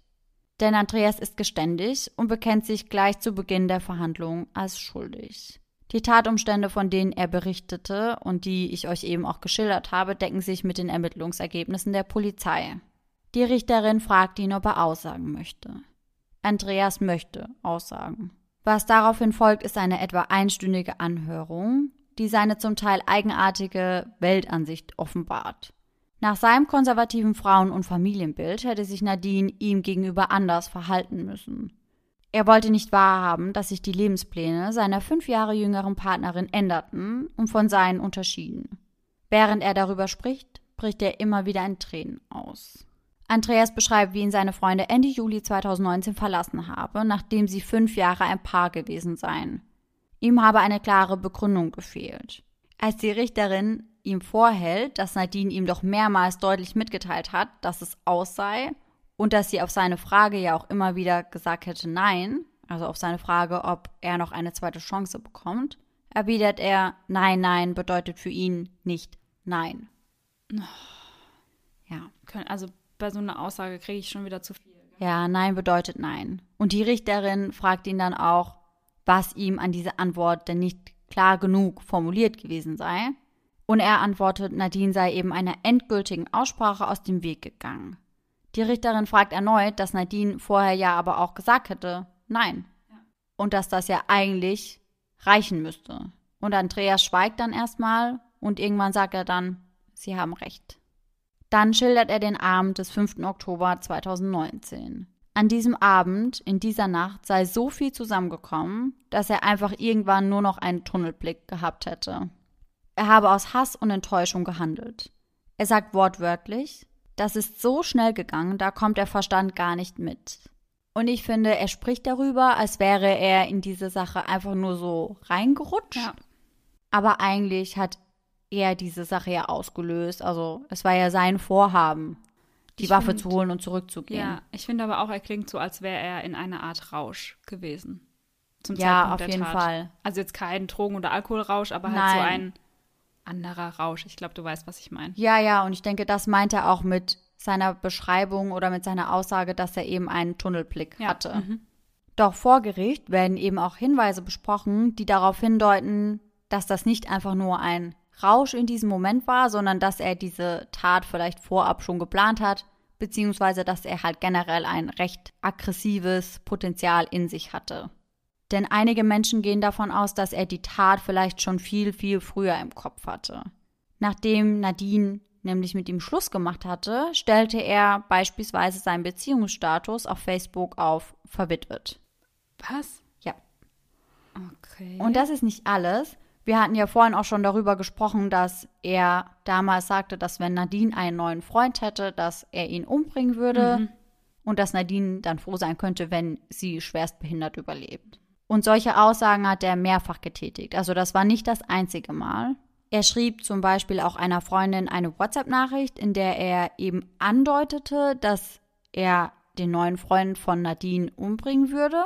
Denn Andreas ist geständig und bekennt sich gleich zu Beginn der Verhandlung als schuldig. Die Tatumstände, von denen er berichtete und die ich euch eben auch geschildert habe, decken sich mit den Ermittlungsergebnissen der Polizei. Die Richterin fragt ihn, ob er aussagen möchte. Andreas möchte aussagen. Was daraufhin folgt, ist eine etwa einstündige Anhörung, die seine zum Teil eigenartige Weltansicht offenbart. Nach seinem konservativen Frauen- und Familienbild hätte sich Nadine ihm gegenüber anders verhalten müssen. Er wollte nicht wahrhaben, dass sich die Lebenspläne seiner fünf Jahre jüngeren Partnerin änderten und von seinen unterschieden. Während er darüber spricht, bricht er immer wieder in Tränen aus. Andreas beschreibt, wie ihn seine Freunde Ende Juli 2019 verlassen habe, nachdem sie fünf Jahre ein Paar gewesen seien. Ihm habe eine klare Begründung gefehlt. Als die Richterin ihm vorhält, dass Nadine ihm doch mehrmals deutlich mitgeteilt hat, dass es aus sei und dass sie auf seine Frage ja auch immer wieder gesagt hätte Nein, also auf seine Frage, ob er noch eine zweite Chance bekommt, erwidert er Nein, nein bedeutet für ihn nicht Nein. Ja. Also bei so einer Aussage kriege ich schon wieder zu viel. Ja, Nein bedeutet Nein. Und die Richterin fragt ihn dann auch, was ihm an dieser Antwort denn nicht klar genug formuliert gewesen sei. Und er antwortet, Nadine sei eben einer endgültigen Aussprache aus dem Weg gegangen. Die Richterin fragt erneut, dass Nadine vorher ja aber auch gesagt hätte, nein. Ja. Und dass das ja eigentlich reichen müsste. Und Andreas schweigt dann erstmal und irgendwann sagt er dann, Sie haben recht. Dann schildert er den Abend des 5. Oktober 2019. An diesem Abend, in dieser Nacht, sei so viel zusammengekommen, dass er einfach irgendwann nur noch einen Tunnelblick gehabt hätte. Er habe aus Hass und Enttäuschung gehandelt. Er sagt wortwörtlich, das ist so schnell gegangen, da kommt der Verstand gar nicht mit. Und ich finde, er spricht darüber, als wäre er in diese Sache einfach nur so reingerutscht. Ja. Aber eigentlich hat er diese Sache ja ausgelöst. Also es war ja sein Vorhaben, die ich Waffe find, zu holen und zurückzugehen. Ja, ich finde aber auch, er klingt so, als wäre er in einer Art Rausch gewesen. Zum ja, Zeitpunkt auf jeden Tat. Fall. Also jetzt kein Drogen- oder Alkoholrausch, aber halt Nein. so ein anderer Rausch. Ich glaube, du weißt, was ich meine. Ja, ja, und ich denke, das meint er auch mit seiner Beschreibung oder mit seiner Aussage, dass er eben einen Tunnelblick ja. hatte. Mhm. Doch vor Gericht werden eben auch Hinweise besprochen, die darauf hindeuten, dass das nicht einfach nur ein Rausch in diesem Moment war, sondern dass er diese Tat vielleicht vorab schon geplant hat, beziehungsweise dass er halt generell ein recht aggressives Potenzial in sich hatte. Denn einige Menschen gehen davon aus, dass er die Tat vielleicht schon viel, viel früher im Kopf hatte. Nachdem Nadine nämlich mit ihm Schluss gemacht hatte, stellte er beispielsweise seinen Beziehungsstatus auf Facebook auf verwitwet. Was? Ja. Okay. Und das ist nicht alles. Wir hatten ja vorhin auch schon darüber gesprochen, dass er damals sagte, dass wenn Nadine einen neuen Freund hätte, dass er ihn umbringen würde mhm. und dass Nadine dann froh sein könnte, wenn sie schwerstbehindert überlebt. Und solche Aussagen hat er mehrfach getätigt. Also das war nicht das einzige Mal. Er schrieb zum Beispiel auch einer Freundin eine WhatsApp-Nachricht, in der er eben andeutete, dass er den neuen Freund von Nadine umbringen würde.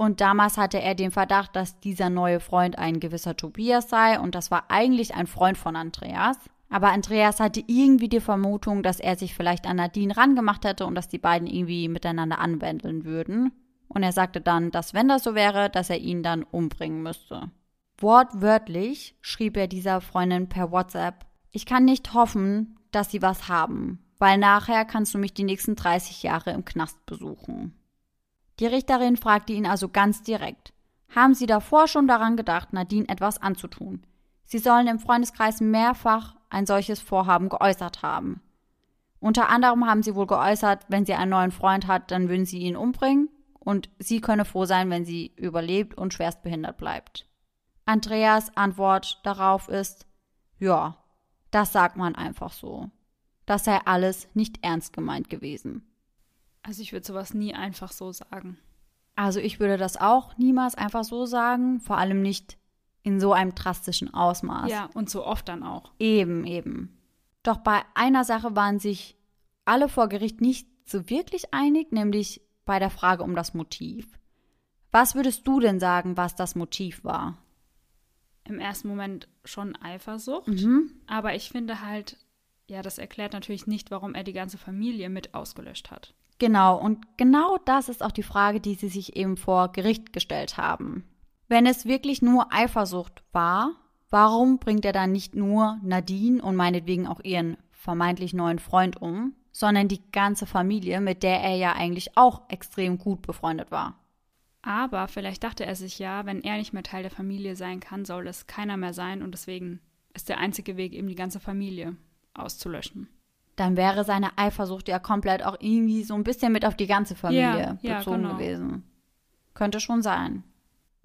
Und damals hatte er den Verdacht, dass dieser neue Freund ein gewisser Tobias sei und das war eigentlich ein Freund von Andreas. Aber Andreas hatte irgendwie die Vermutung, dass er sich vielleicht an Nadine rangemacht hätte und dass die beiden irgendwie miteinander anwenden würden. Und er sagte dann, dass wenn das so wäre, dass er ihn dann umbringen müsste. Wortwörtlich schrieb er dieser Freundin per WhatsApp, ich kann nicht hoffen, dass sie was haben, weil nachher kannst du mich die nächsten 30 Jahre im Knast besuchen. Die Richterin fragte ihn also ganz direkt, haben sie davor schon daran gedacht, Nadine etwas anzutun. Sie sollen im Freundeskreis mehrfach ein solches Vorhaben geäußert haben. Unter anderem haben sie wohl geäußert, wenn sie einen neuen Freund hat, dann würden sie ihn umbringen und sie könne froh sein, wenn sie überlebt und schwerstbehindert bleibt. Andreas Antwort darauf ist, ja, das sagt man einfach so. Das sei alles nicht ernst gemeint gewesen. Also ich würde sowas nie einfach so sagen. Also ich würde das auch niemals einfach so sagen, vor allem nicht in so einem drastischen Ausmaß. Ja, und so oft dann auch. Eben, eben. Doch bei einer Sache waren sich alle vor Gericht nicht so wirklich einig, nämlich bei der Frage um das Motiv. Was würdest du denn sagen, was das Motiv war? Im ersten Moment schon Eifersucht, Mhm. aber ich finde halt, ja, das erklärt natürlich nicht, warum er die ganze Familie mit ausgelöscht hat. Genau, und genau das ist auch die Frage, die sie sich eben vor Gericht gestellt haben. Wenn es wirklich nur Eifersucht war, warum bringt er dann nicht nur Nadine und meinetwegen auch ihren vermeintlich neuen Freund um, sondern die ganze Familie, mit der er ja eigentlich auch extrem gut befreundet war? Aber vielleicht dachte er sich ja, wenn er nicht mehr Teil der Familie sein kann, soll es keiner mehr sein und deswegen ist der einzige Weg, eben die ganze Familie auszulöschen. Dann wäre seine Eifersucht ja komplett auch irgendwie so ein bisschen mit auf die ganze Familie Ja, ja, bezogen genau. gewesen. Könnte schon sein.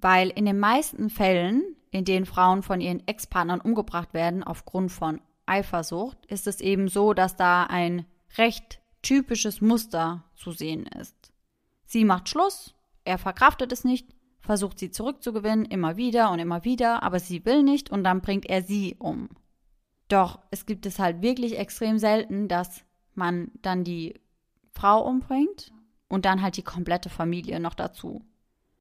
Weil in den meisten Fällen, in denen Frauen von ihren Ex-Partnern umgebracht werden aufgrund von Eifersucht, ist es eben so, dass da ein recht typisches Muster zu sehen ist. Sie macht Schluss, er verkraftet es nicht, versucht sie zurückzugewinnen, immer wieder und immer wieder, aber sie will nicht und dann bringt er sie um. Doch es gibt es halt wirklich extrem selten, dass man dann die Frau umbringt und dann halt die komplette Familie noch dazu.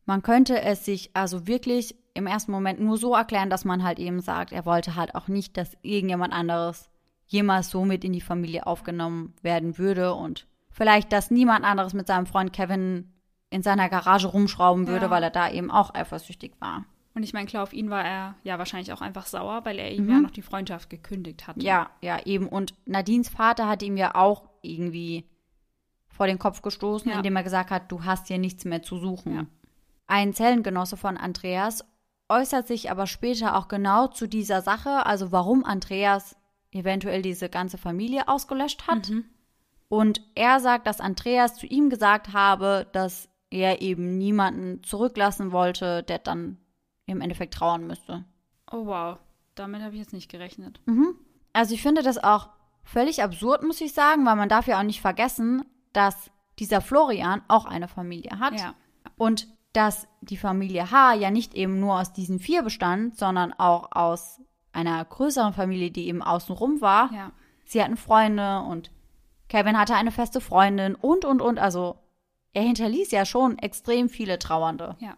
Man könnte es sich also wirklich im ersten Moment nur so erklären, dass man halt eben sagt, er wollte halt auch nicht, dass irgendjemand anderes jemals so mit in die Familie aufgenommen werden würde und vielleicht, dass niemand anderes mit seinem Freund Kevin in seiner Garage rumschrauben würde, Ja. weil er da eben auch eifersüchtig war. Und ich meine, klar, auf ihn war er ja wahrscheinlich auch einfach sauer, weil er ihm Mhm. ja noch die Freundschaft gekündigt hatte. Ja, ja, eben. Und Nadines Vater hat ihm ja auch irgendwie vor den Kopf gestoßen, Ja. indem er gesagt hat, du hast hier nichts mehr zu suchen. Ja. Ein Zellengenosse von Andreas äußert sich aber später auch genau zu dieser Sache, also warum Andreas eventuell diese ganze Familie ausgelöscht hat. Mhm. Und er sagt, dass Andreas zu ihm gesagt habe, dass er eben niemanden zurücklassen wollte, der dann im Endeffekt trauern müsste. Oh wow, damit habe ich jetzt nicht gerechnet. Mhm. Also ich finde das auch völlig absurd, muss ich sagen, weil man darf ja auch nicht vergessen, dass dieser Florian auch eine Familie hat Ja. und dass die Familie H ja nicht eben nur aus diesen vier bestand, sondern auch aus einer größeren Familie, die eben außenrum war. Ja. Sie hatten Freunde und Kevin hatte eine feste Freundin und, und, und. Also er hinterließ ja schon extrem viele Trauernde. Ja.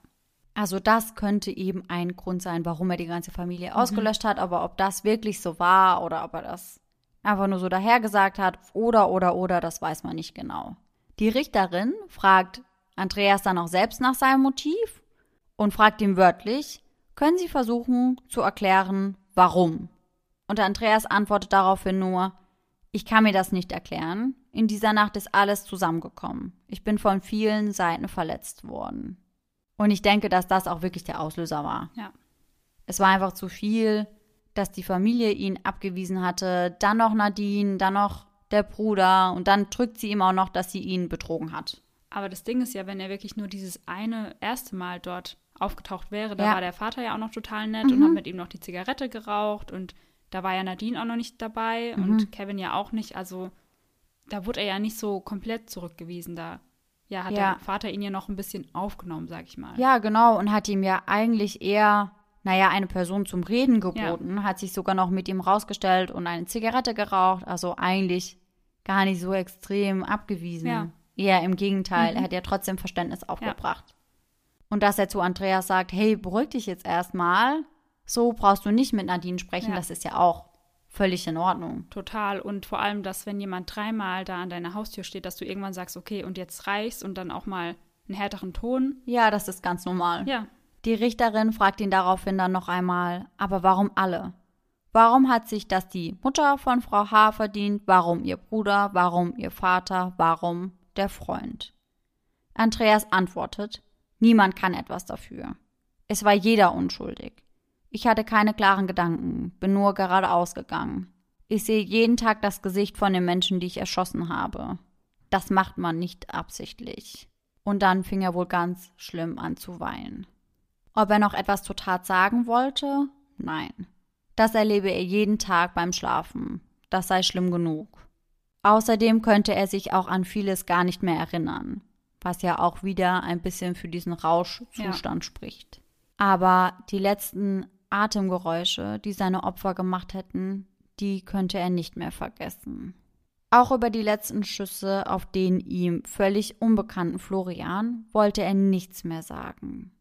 Also das könnte eben ein Grund sein, warum er die ganze Familie ausgelöscht hat. Aber ob das wirklich so war oder ob er das einfach nur so dahergesagt hat oder, oder, oder, das weiß man nicht genau. Die Richterin fragt Andreas dann auch selbst nach seinem Motiv und fragt ihn wörtlich, können Sie versuchen zu erklären, warum? Und Andreas antwortet daraufhin nur, ich kann mir das nicht erklären. In dieser Nacht ist alles zusammengekommen. Ich bin von vielen Seiten verletzt worden. Und ich denke, dass das auch wirklich der Auslöser war. Ja. Es war einfach zu viel, dass die Familie ihn abgewiesen hatte, dann noch Nadine, dann noch der Bruder und dann drückt sie ihm auch noch, dass sie ihn betrogen hat. Aber das Ding ist ja, wenn er wirklich nur dieses eine erste Mal dort aufgetaucht wäre, da Ja. war der Vater ja auch noch total nett und hat mit ihm noch die Zigarette geraucht und da war ja Nadine auch noch nicht dabei und Kevin ja auch nicht. Also da wurde er ja nicht so komplett zurückgewiesen. Da ja, hat Ja. der Vater ihn ja noch ein bisschen aufgenommen, sag ich mal. Ja, genau, und hat ihm ja eigentlich eher, naja, eine Person zum Reden geboten, hat sich sogar noch mit ihm rausgestellt und eine Zigarette geraucht, also eigentlich gar nicht so extrem abgewiesen. Ja. Eher im Gegenteil, er hat ja trotzdem Verständnis aufgebracht. Und dass er zu Andreas sagt, hey, beruhig dich jetzt erstmal, so brauchst du nicht mit Nadine sprechen, Ja. das ist ja auch völlig in Ordnung. Total. Und vor allem, dass wenn jemand dreimal da an deiner Haustür steht, dass du irgendwann sagst, okay, und jetzt reichst und dann auch mal einen härteren Ton. Ja, das ist ganz normal. Ja, Die Richterin fragt ihn daraufhin dann noch einmal, aber warum alle? Warum hat sich das die Mutter von Frau H. verdient? Warum ihr Bruder? Warum ihr Vater? Warum der Freund? Andreas antwortet, niemand kann etwas dafür. Es war jeder unschuldig. Ich hatte keine klaren Gedanken, bin nur geradeaus gegangen. Ich sehe jeden Tag das Gesicht von den Menschen, die ich erschossen habe. Das macht man nicht absichtlich. Und dann fing er wohl ganz schlimm an zu weinen. Ob er noch etwas zur Tat sagen wollte? Nein. Das erlebe er jeden Tag beim Schlafen. Das sei schlimm genug. Außerdem könnte er sich auch an vieles gar nicht mehr erinnern, was ja auch wieder ein bisschen für diesen Rauschzustand ja. spricht. Aber die letzten Atemgeräusche, die seine Opfer gemacht hätten, die könnte er nicht mehr vergessen. Auch über die letzten Schüsse auf den ihm völlig unbekannten Florian wollte er nichts mehr sagen.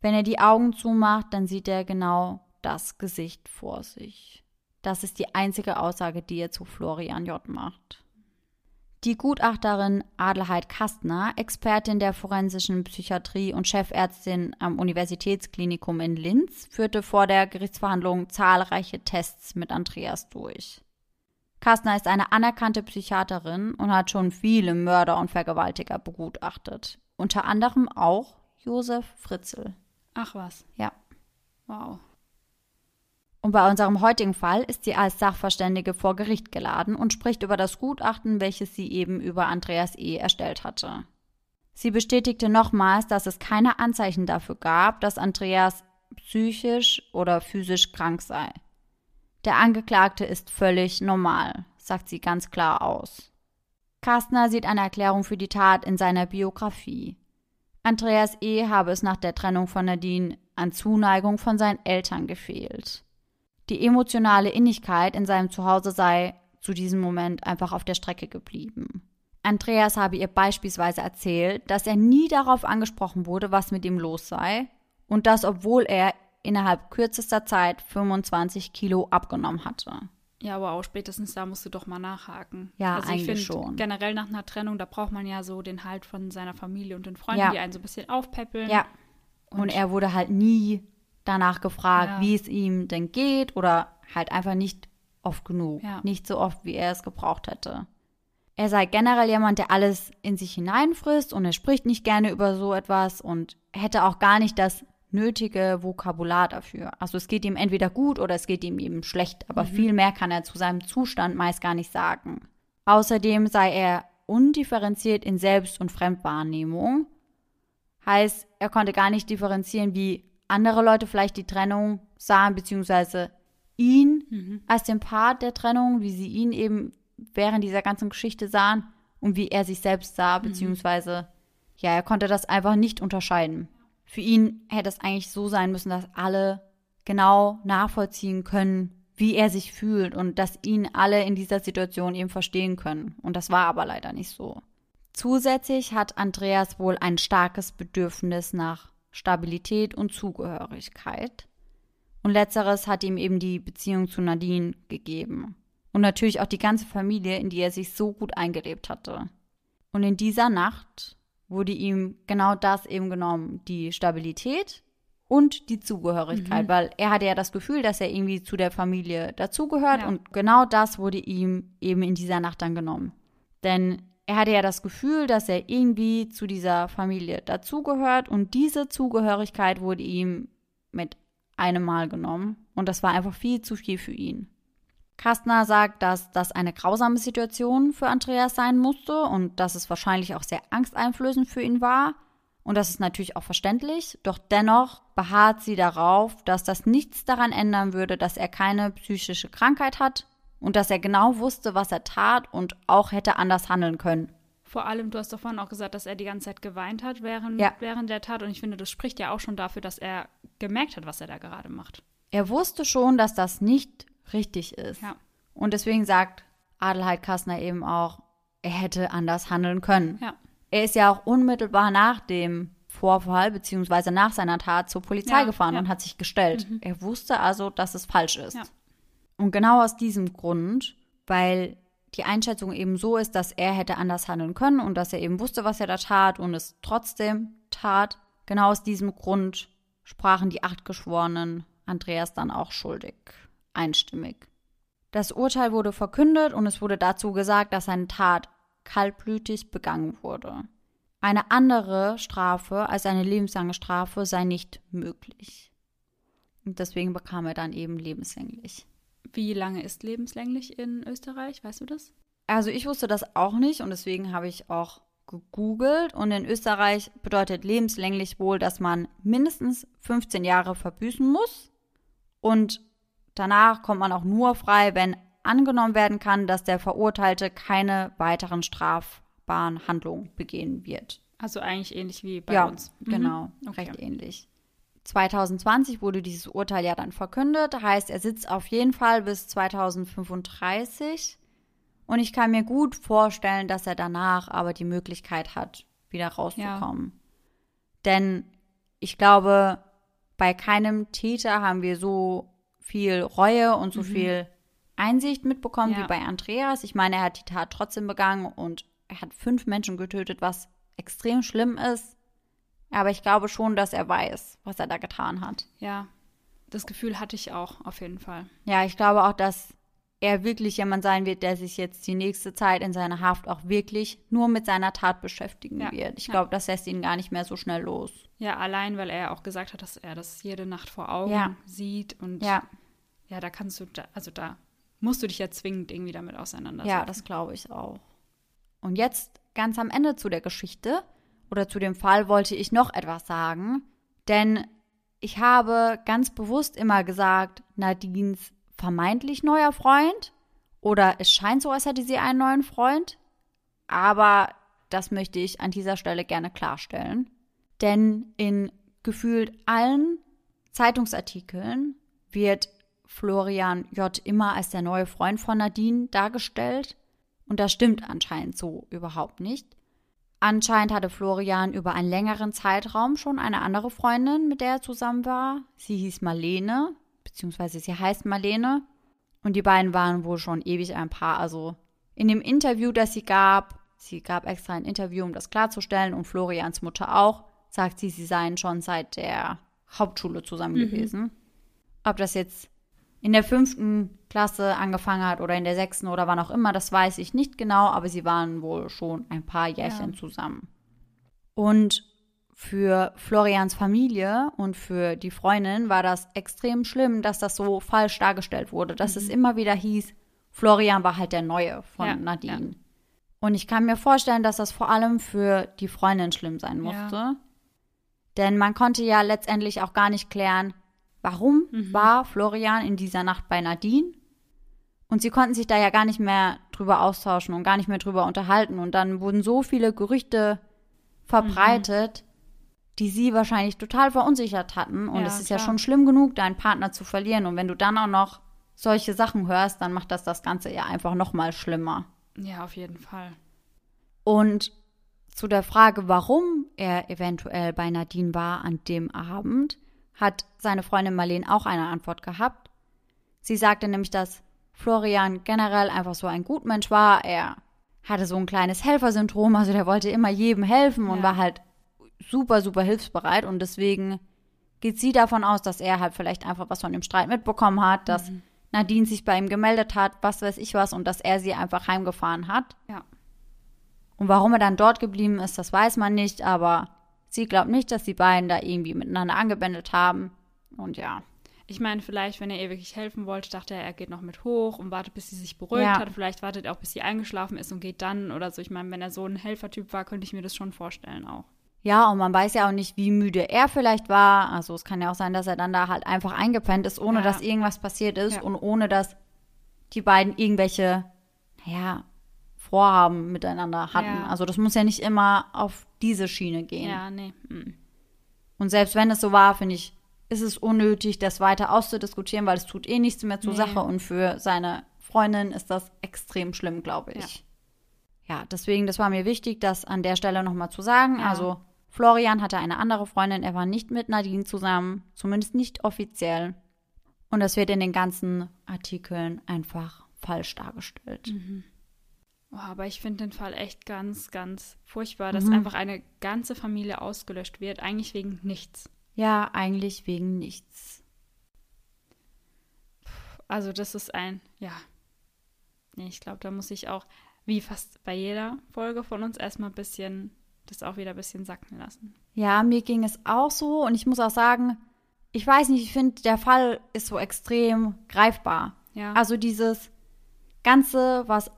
Wenn er die Augen zumacht, dann sieht er genau das Gesicht vor sich. Das ist die einzige Aussage, die er zu Florian J. macht. Die Gutachterin Adelheid Kastner, Expertin der forensischen Psychiatrie und Chefärztin am Universitätsklinikum in Linz, führte vor der Gerichtsverhandlung zahlreiche Tests mit Andreas durch. Kastner ist eine anerkannte Psychiaterin und hat schon viele Mörder und Vergewaltiger begutachtet. Unter anderem auch Josef Fritzl. Ach was. Ja. Wow. Und bei unserem heutigen Fall ist sie als Sachverständige vor Gericht geladen und spricht über das Gutachten, welches sie eben über Andreas E. erstellt hatte. Sie bestätigte nochmals, dass es keine Anzeichen dafür gab, dass Andreas psychisch oder physisch krank sei. Der Angeklagte ist völlig normal, sagt sie ganz klar aus. Kastner sieht eine Erklärung für die Tat in seiner Biografie. Andreas E. habe es nach der Trennung von Nadine an Zuneigung von seinen Eltern gefehlt. Die emotionale Innigkeit in seinem Zuhause sei zu diesem Moment einfach auf der Strecke geblieben. Andreas habe ihr beispielsweise erzählt, dass er nie darauf angesprochen wurde, was mit ihm los sei, und das, obwohl er innerhalb kürzester Zeit 25 Kilo abgenommen hatte. Ja, aber auch spätestens da musst du doch mal nachhaken. Ja, also eigentlich ich schon. Generell nach einer Trennung, da braucht man ja so den Halt von seiner Familie und den Freunden, Ja. die einen so ein bisschen aufpäppeln. Ja. Und, er wurde halt nie danach gefragt, Ja. wie es ihm denn geht oder halt einfach nicht oft genug. Ja. Nicht so oft, wie er es gebraucht hätte. Er sei generell jemand, der alles in sich hineinfrisst und er spricht nicht gerne über so etwas und hätte auch gar nicht das nötige Vokabular dafür. Also es geht ihm entweder gut oder es geht ihm eben schlecht, aber viel mehr kann er zu seinem Zustand meist gar nicht sagen. Außerdem sei er undifferenziert in Selbst- und Fremdwahrnehmung. Heißt, er konnte gar nicht differenzieren, wie andere Leute vielleicht die Trennung sahen, beziehungsweise ihn als den Part der Trennung, wie sie ihn eben während dieser ganzen Geschichte sahen und wie er sich selbst sah, beziehungsweise, ja, er konnte das einfach nicht unterscheiden. Für ihn hätte es eigentlich so sein müssen, dass alle genau nachvollziehen können, wie er sich fühlt und dass ihn alle in dieser Situation eben verstehen können. Und das war aber leider nicht so. Zusätzlich hat Andreas wohl ein starkes Bedürfnis nach Stabilität und Zugehörigkeit. Und letzteres hat ihm eben die Beziehung zu Nadine gegeben. Und natürlich auch die ganze Familie, in die er sich so gut eingelebt hatte. Und in dieser Nacht wurde ihm genau das eben genommen, die Stabilität und die Zugehörigkeit, weil er hatte ja das Gefühl, dass er irgendwie zu der Familie dazugehört Ja. und genau das wurde ihm eben in dieser Nacht dann genommen. Denn er hatte ja das Gefühl, dass er irgendwie zu dieser Familie dazugehört und diese Zugehörigkeit wurde ihm mit einem Mal genommen und das war einfach viel zu viel für ihn. Kastner sagt, dass das eine grausame Situation für Andreas sein musste und dass es wahrscheinlich auch sehr angsteinflößend für ihn war. Und das ist natürlich auch verständlich, doch dennoch beharrt sie darauf, dass das nichts daran ändern würde, dass er keine psychische Krankheit hat und dass er genau wusste, was er tat und auch hätte anders handeln können. Vor allem, du hast doch vorhin auch gesagt, dass er die ganze Zeit geweint hat während, Ja. während der Tat. Und ich finde, das spricht ja auch schon dafür, dass er gemerkt hat, was er da gerade macht. Er wusste schon, dass das nicht richtig ist. Ja. Und deswegen sagt Adelheid Kastner eben auch, er hätte anders handeln können. Ja. Er ist ja auch unmittelbar nach dem Vorfall beziehungsweise nach seiner Tat zur Polizei Ja, gefahren ja. Mhm. und hat sich gestellt. Er wusste also, dass es falsch ist. Ja. Und genau aus diesem Grund, weil die Einschätzung eben so ist, dass er hätte anders handeln können und dass er eben wusste, was er da tat und es trotzdem tat, genau aus diesem Grund sprachen die acht Geschworenen Andreas dann auch schuldig, einstimmig. Das Urteil wurde verkündet und es wurde dazu gesagt, dass seine Tat kaltblütig begangen wurde. eine andere Strafe als eine lebenslange Strafe sei nicht möglich. Und deswegen bekam er dann eben lebenslänglich. Wie lange ist lebenslänglich in Österreich? Weißt du das? Also ich wusste das auch nicht und deswegen habe ich auch gegoogelt. Und in Österreich bedeutet lebenslänglich wohl, dass man mindestens 15 Jahre verbüßen muss. Und danach kommt man auch nur frei, wenn angenommen werden kann, dass der Verurteilte keine weiteren strafbaren Handlungen begehen wird. Also eigentlich ähnlich wie bei ja, uns. Mhm. Genau, Okay. recht ähnlich. 2020 wurde dieses Urteil ja dann verkündet, heißt, er sitzt auf jeden Fall bis 2035. Und ich kann mir gut vorstellen, dass er danach aber die Möglichkeit hat, wieder rauszukommen. Denn ich glaube, bei keinem Täter haben wir so viel Reue und so viel Einsicht mitbekommen Mhm. Ja. wie bei Andreas. Ich meine, er hat die Tat trotzdem begangen und er hat fünf Menschen getötet, was extrem schlimm ist. Aber ich glaube schon, dass er weiß, was er da getan hat. Ja, das Gefühl hatte ich auch auf jeden Fall. Ja, ich glaube auch, dass er wirklich jemand sein wird, der sich jetzt die nächste Zeit in seiner Haft auch wirklich nur mit seiner Tat beschäftigen Ja, wird. Ich ja. glaube, das lässt ihn gar nicht mehr so schnell los. Ja, allein, weil er ja auch gesagt hat, dass er das jede Nacht vor Augen Ja. sieht und Ja, ja, da kannst du, da, also da musst du dich ja zwingend irgendwie damit auseinandersetzen. ja, das glaube ich auch. Und jetzt ganz am Ende zu der Geschichte oder zu dem Fall wollte ich noch etwas sagen, denn ich habe ganz bewusst immer gesagt, Nadines vermeintlich neuer Freund oder es scheint so, als hätte sie einen neuen Freund, aber das möchte ich an dieser Stelle gerne klarstellen, denn in gefühlt allen Zeitungsartikeln wird Florian J. immer als der neue Freund von Nadine dargestellt. Und das stimmt anscheinend so überhaupt nicht. Anscheinend hatte Florian über einen längeren Zeitraum schon eine andere Freundin, mit der er zusammen war. Sie hieß Marlene, beziehungsweise sie heißt Marlene. Und die beiden waren wohl schon ewig ein Paar. Also in dem Interview, das sie gab, sie gab extra ein Interview, um das klarzustellen, und Florians Mutter auch, sagt sie, sie seien schon seit der Hauptschule zusammen gewesen. Ob das jetzt in der fünften Klasse angefangen hat oder in der sechsten oder wann auch immer, das weiß ich nicht genau, aber sie waren wohl schon ein paar Jährchen Ja. zusammen. Und für Florians Familie und für die Freundin war das extrem schlimm, dass das so falsch dargestellt wurde, dass es immer wieder hieß, Florian war halt der Neue von Ja, Nadine. Und ich kann mir vorstellen, dass das vor allem für die Freundin schlimm sein musste. Denn man konnte ja letztendlich auch gar nicht klären, warum war Florian in dieser Nacht bei Nadine. Und sie konnten sich da ja gar nicht mehr drüber austauschen und gar nicht mehr drüber unterhalten. Und dann wurden so viele Gerüchte verbreitet, die sie wahrscheinlich total verunsichert hatten. Und Ja, es ist ja klar. schon schlimm genug, deinen Partner zu verlieren. Und wenn du dann auch noch solche Sachen hörst, dann macht das das Ganze ja einfach noch mal schlimmer. Ja, auf jeden Fall. Und zu der Frage, warum er eventuell bei Nadine war an dem Abend, hat seine Freundin Marlene auch eine Antwort gehabt. Sie sagte nämlich, dass Florian generell einfach so ein Gutmensch war. Er hatte so ein kleines Helfersyndrom, also der wollte immer jedem helfen und Ja. war halt super, super hilfsbereit. Und deswegen geht sie davon aus, dass er halt vielleicht einfach was von dem Streit mitbekommen hat, dass Nadine sich bei ihm gemeldet hat, was weiß ich was, und dass er sie einfach heimgefahren hat. Ja. Und warum er dann dort geblieben ist, das weiß man nicht, aber sie glaubt nicht, dass die beiden da irgendwie miteinander angebändelt haben. Und ja. Ich meine, vielleicht, wenn er ihr wirklich helfen wollte, dachte er, er geht noch mit hoch und wartet, bis sie sich beruhigt Ja. hat. Vielleicht wartet er auch, bis sie eingeschlafen ist und geht dann oder so. Ich meine, wenn er so ein Helfertyp war, könnte ich mir das schon vorstellen auch. Ja, und man weiß ja auch nicht, wie müde er vielleicht war. Also es kann ja auch sein, dass er dann da halt einfach eingepennt ist, ohne Ja. dass irgendwas passiert ist Ja. und ohne dass die beiden irgendwelche, naja, Vorhaben miteinander hatten. Also das muss ja nicht immer auf diese Schiene gehen. Ja, nee. mm. Und selbst wenn es so war, finde ich, ist es unnötig, das weiter auszudiskutieren, weil es tut eh nichts mehr zur Nee. Sache und für seine Freundin ist das extrem schlimm, glaube ich. Ja. deswegen, das war mir wichtig, das an der Stelle nochmal zu sagen. Ja. Also, Florian hatte eine andere Freundin, er war nicht mit Nadine zusammen, zumindest nicht offiziell. Und das wird in den ganzen Artikeln einfach falsch dargestellt. Oh, aber ich finde den Fall echt ganz, ganz furchtbar, dass Mhm. einfach eine ganze Familie ausgelöscht wird, eigentlich wegen nichts. Ja, eigentlich wegen nichts. Also das ist ein, ja. Nee, ich glaube, da muss ich auch, wie fast bei jeder Folge von uns, erstmal ein bisschen das auch wieder ein bisschen sacken lassen. Ja, mir ging es auch so und ich muss auch sagen, ich weiß nicht, ich finde, der Fall ist so extrem greifbar. Ja. Also dieses Ganze, was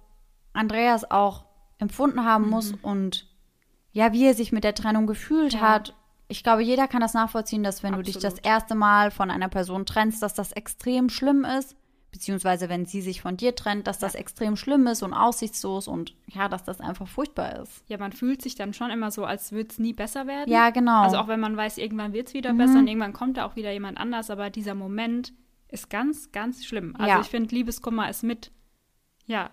Andreas auch empfunden haben muss und ja, wie er sich mit der Trennung gefühlt Ja. hat. Ich glaube, jeder kann das nachvollziehen, dass wenn du dich das Absolut. erste Mal von einer Person trennst, dass das extrem schlimm ist. Beziehungsweise wenn sie sich von dir trennt, dass das extrem schlimm ist und aussichtslos und ja, dass das einfach furchtbar ist. Ja, man fühlt sich dann schon immer so, als würde es nie besser werden. Ja, genau. Also auch wenn man weiß, irgendwann wird es wieder Mhm. besser und irgendwann kommt da auch wieder jemand anders, aber dieser Moment ist ganz, ganz schlimm. Also Ja. ich finde, Liebeskummer ist mit, ja,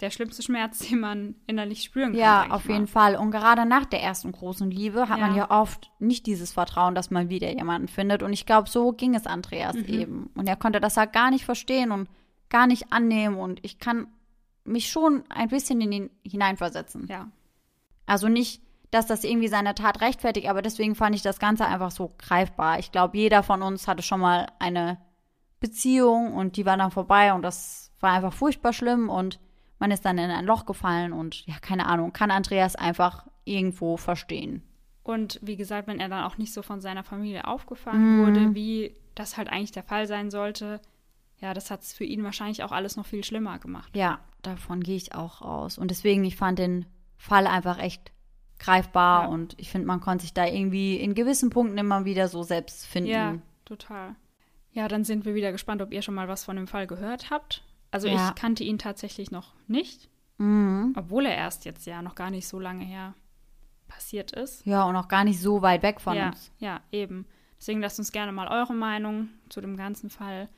der schlimmste Schmerz, den man innerlich spüren kann. Ja, auf mal. jeden Fall. Und gerade nach der ersten großen Liebe hat man Ja. ja oft nicht dieses Vertrauen, dass man wieder jemanden findet. Und ich glaube, so ging es Andreas Mhm. eben. Und er konnte das halt gar nicht verstehen und gar nicht annehmen. Und ich kann mich schon ein bisschen in ihn hineinversetzen. Ja, Also nicht, dass das irgendwie seine Tat rechtfertigt, aber deswegen fand ich das Ganze einfach so greifbar. Ich glaube, jeder von uns hatte schon mal eine Beziehung und die war dann vorbei und das war einfach furchtbar schlimm und man ist dann in ein Loch gefallen und ja, keine Ahnung, kann Andreas einfach irgendwo verstehen. Und wie gesagt, wenn er dann auch nicht so von seiner Familie aufgefangen wurde, wie das halt eigentlich der Fall sein sollte, ja, das hat es für ihn wahrscheinlich auch alles noch viel schlimmer gemacht. Ja, davon gehe ich auch aus. Und deswegen, ich fand den Fall einfach echt greifbar Ja. und ich finde, man konnte sich da irgendwie in gewissen Punkten immer wieder so selbst finden. Ja, total. Ja, dann sind wir wieder gespannt, ob ihr schon mal was von dem Fall gehört habt. Also Ja. ich kannte ihn tatsächlich noch nicht, Mhm. obwohl er erst jetzt ja noch gar nicht so lange her passiert ist. Ja, und auch gar nicht so weit weg von ja, uns. ja, eben. Deswegen lasst uns gerne mal eure Meinung zu dem ganzen Fall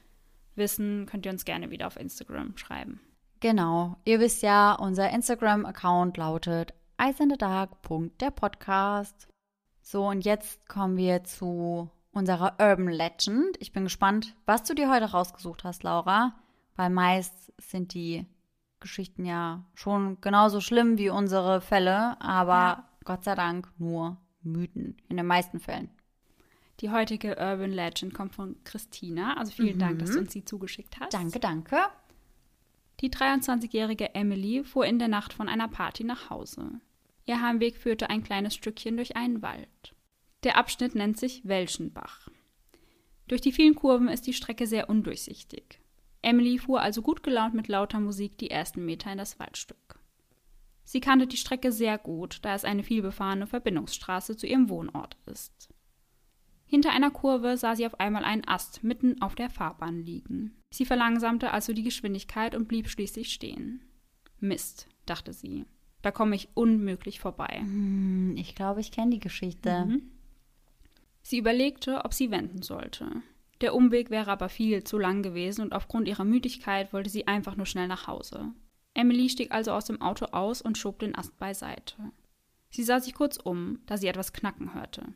wissen. Könnt ihr uns gerne wieder auf Instagram schreiben. Genau. Ihr wisst ja, unser Instagram-Account lautet eisendedark.derpodcast. So, und jetzt kommen wir zu unserer Urban Legend. Ich bin gespannt, was du dir heute rausgesucht hast, Laura. Weil meist sind die Geschichten ja schon genauso schlimm wie unsere Fälle, aber Ja. Gott sei Dank nur Mythen. In den meisten Fällen. Die heutige Urban Legend kommt von Christina. Also vielen Dank, dass du uns sie zugeschickt hast. Danke, danke. Die 23-jährige Emily fuhr in der Nacht von einer Party nach Hause. Ihr Heimweg führte ein kleines Stückchen durch einen Wald. Der Abschnitt nennt sich Welschenbach. Durch die vielen Kurven ist die Strecke sehr undurchsichtig. Emily fuhr also gut gelaunt mit lauter Musik die ersten Meter in das Waldstück. Sie kannte die Strecke sehr gut, da es eine vielbefahrene Verbindungsstraße zu ihrem Wohnort ist. Hinter einer Kurve sah sie auf einmal einen Ast mitten auf der Fahrbahn liegen. Sie verlangsamte also die Geschwindigkeit und blieb schließlich stehen. Mist, dachte sie. Da komme ich unmöglich vorbei. Hm, Ich glaube, ich kenne die Geschichte. Mhm. Sie überlegte, ob sie wenden sollte. Der Umweg wäre aber viel zu lang gewesen und aufgrund ihrer Müdigkeit wollte sie einfach nur schnell nach Hause. Emily stieg also aus dem Auto aus und schob den Ast beiseite. Sie sah sich kurz um, da sie etwas knacken hörte.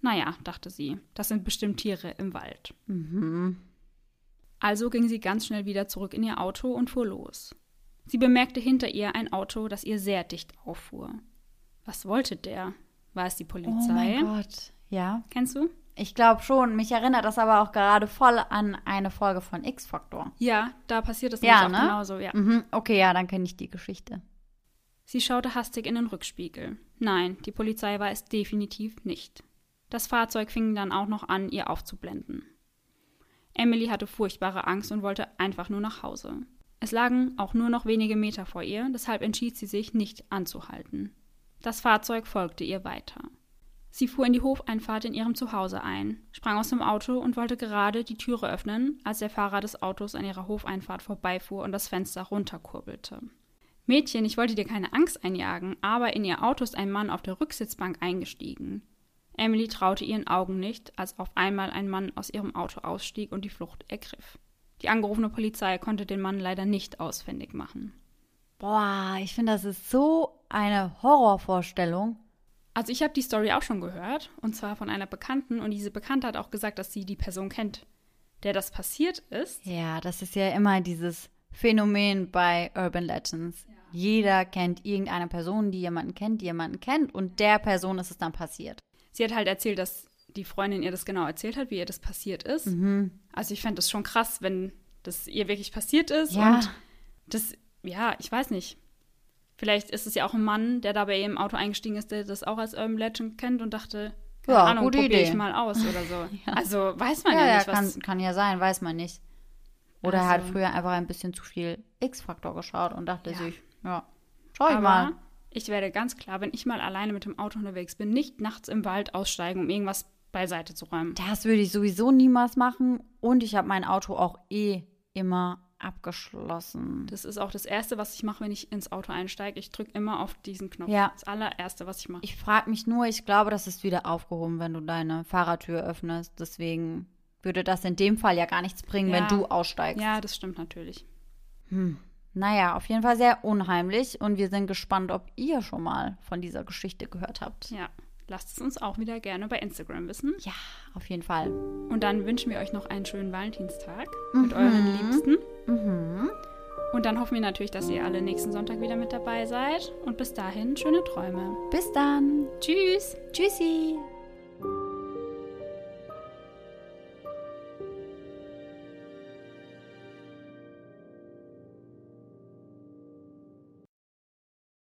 Naja, dachte sie, das sind bestimmt Tiere im Wald. Mhm. Also ging sie ganz schnell wieder zurück in ihr Auto und fuhr los. Sie bemerkte hinter ihr ein Auto, das ihr sehr dicht auffuhr. Was wollte der? War es die Oh Polizei? mein Gott. Ja. Kennst du? Ich glaube schon. Mich erinnert das aber auch gerade voll an eine Folge von X-Factor. Ja, da passiert es Ja, nämlich auch ne? genauso, ja. Mhm. Okay, ja, dann kenne ich die Geschichte. Sie schaute hastig in den Rückspiegel. Nein, die Polizei war es definitiv nicht. Das Fahrzeug fing dann auch noch an, ihr aufzublenden. Emily hatte furchtbare Angst und wollte einfach nur nach Hause. Es lagen auch nur noch wenige Meter vor ihr, deshalb entschied sie sich, nicht anzuhalten. Das Fahrzeug folgte ihr weiter. Sie fuhr in die Hofeinfahrt in ihrem Zuhause ein, sprang aus dem Auto und wollte gerade die Türe öffnen, als der Fahrer des Autos an ihrer Hofeinfahrt vorbeifuhr und das Fenster runterkurbelte. Mädchen, ich wollte dir keine Angst einjagen, aber in ihr Auto ist ein Mann auf der Rücksitzbank eingestiegen. Emily traute ihren Augen nicht, als auf einmal ein Mann aus ihrem Auto ausstieg und die Flucht ergriff. Die angerufene Polizei konnte den Mann leider nicht ausfindig machen. Boah, ich finde, das ist so eine Horrorvorstellung. Also ich habe die Story auch schon gehört, und zwar von einer Bekannten, und diese Bekannte hat auch gesagt, dass sie die Person kennt, der das passiert ist. Ja, das ist ja immer dieses Phänomen bei Urban Legends. Jeder kennt irgendeine Person, die jemanden kennt, die jemanden kennt, und der Person ist es dann passiert. Sie hat halt erzählt, dass die Freundin ihr das genau erzählt hat, wie ihr das passiert ist. Mhm. Also ich fände das schon krass, wenn das ihr wirklich passiert ist Ja. und das, ja, ich weiß nicht. Vielleicht ist es ja auch ein Mann, der da bei ihm im Auto eingestiegen ist, der das auch als Urban Legend kennt und dachte, keine Ja, Ahnung, gute probiere Idee. ich mal aus oder so. Also weiß man ja, Ja, ja, nicht, was. kann, kann ja sein, weiß man nicht. Oder er hat Also- früher einfach ein bisschen zu viel X-Faktor geschaut und dachte Ja. sich, ja, schau ich Aber mal. ich werde ganz klar, wenn ich mal alleine mit dem Auto unterwegs bin, nicht nachts im Wald aussteigen, um irgendwas beiseite zu räumen. Das würde ich sowieso niemals machen. Und ich habe mein Auto auch eh immer abgeschlossen. Das ist auch das Erste, was ich mache, wenn ich ins Auto einsteige. Ich drücke immer auf diesen Knopf. Ja. Das allererste, was ich mache. Ich frage mich nur, ich glaube, das ist wieder aufgehoben, wenn du deine Fahrradtür öffnest. Deswegen würde das in dem Fall ja gar nichts bringen, Ja. wenn du aussteigst. Ja, das stimmt natürlich. Naja, auf jeden Fall sehr unheimlich und wir sind gespannt, ob ihr schon mal von dieser Geschichte gehört habt. Ja, lasst es uns auch wieder gerne bei Instagram wissen. Ja, auf jeden Fall. Und dann wünschen wir euch noch einen schönen Valentinstag mit euren Liebsten. Mhm. Und dann hoffen wir natürlich, dass ihr alle nächsten Sonntag wieder mit dabei seid. Und bis dahin, schöne Träume. Bis dann. Tschüss! Tschüssi.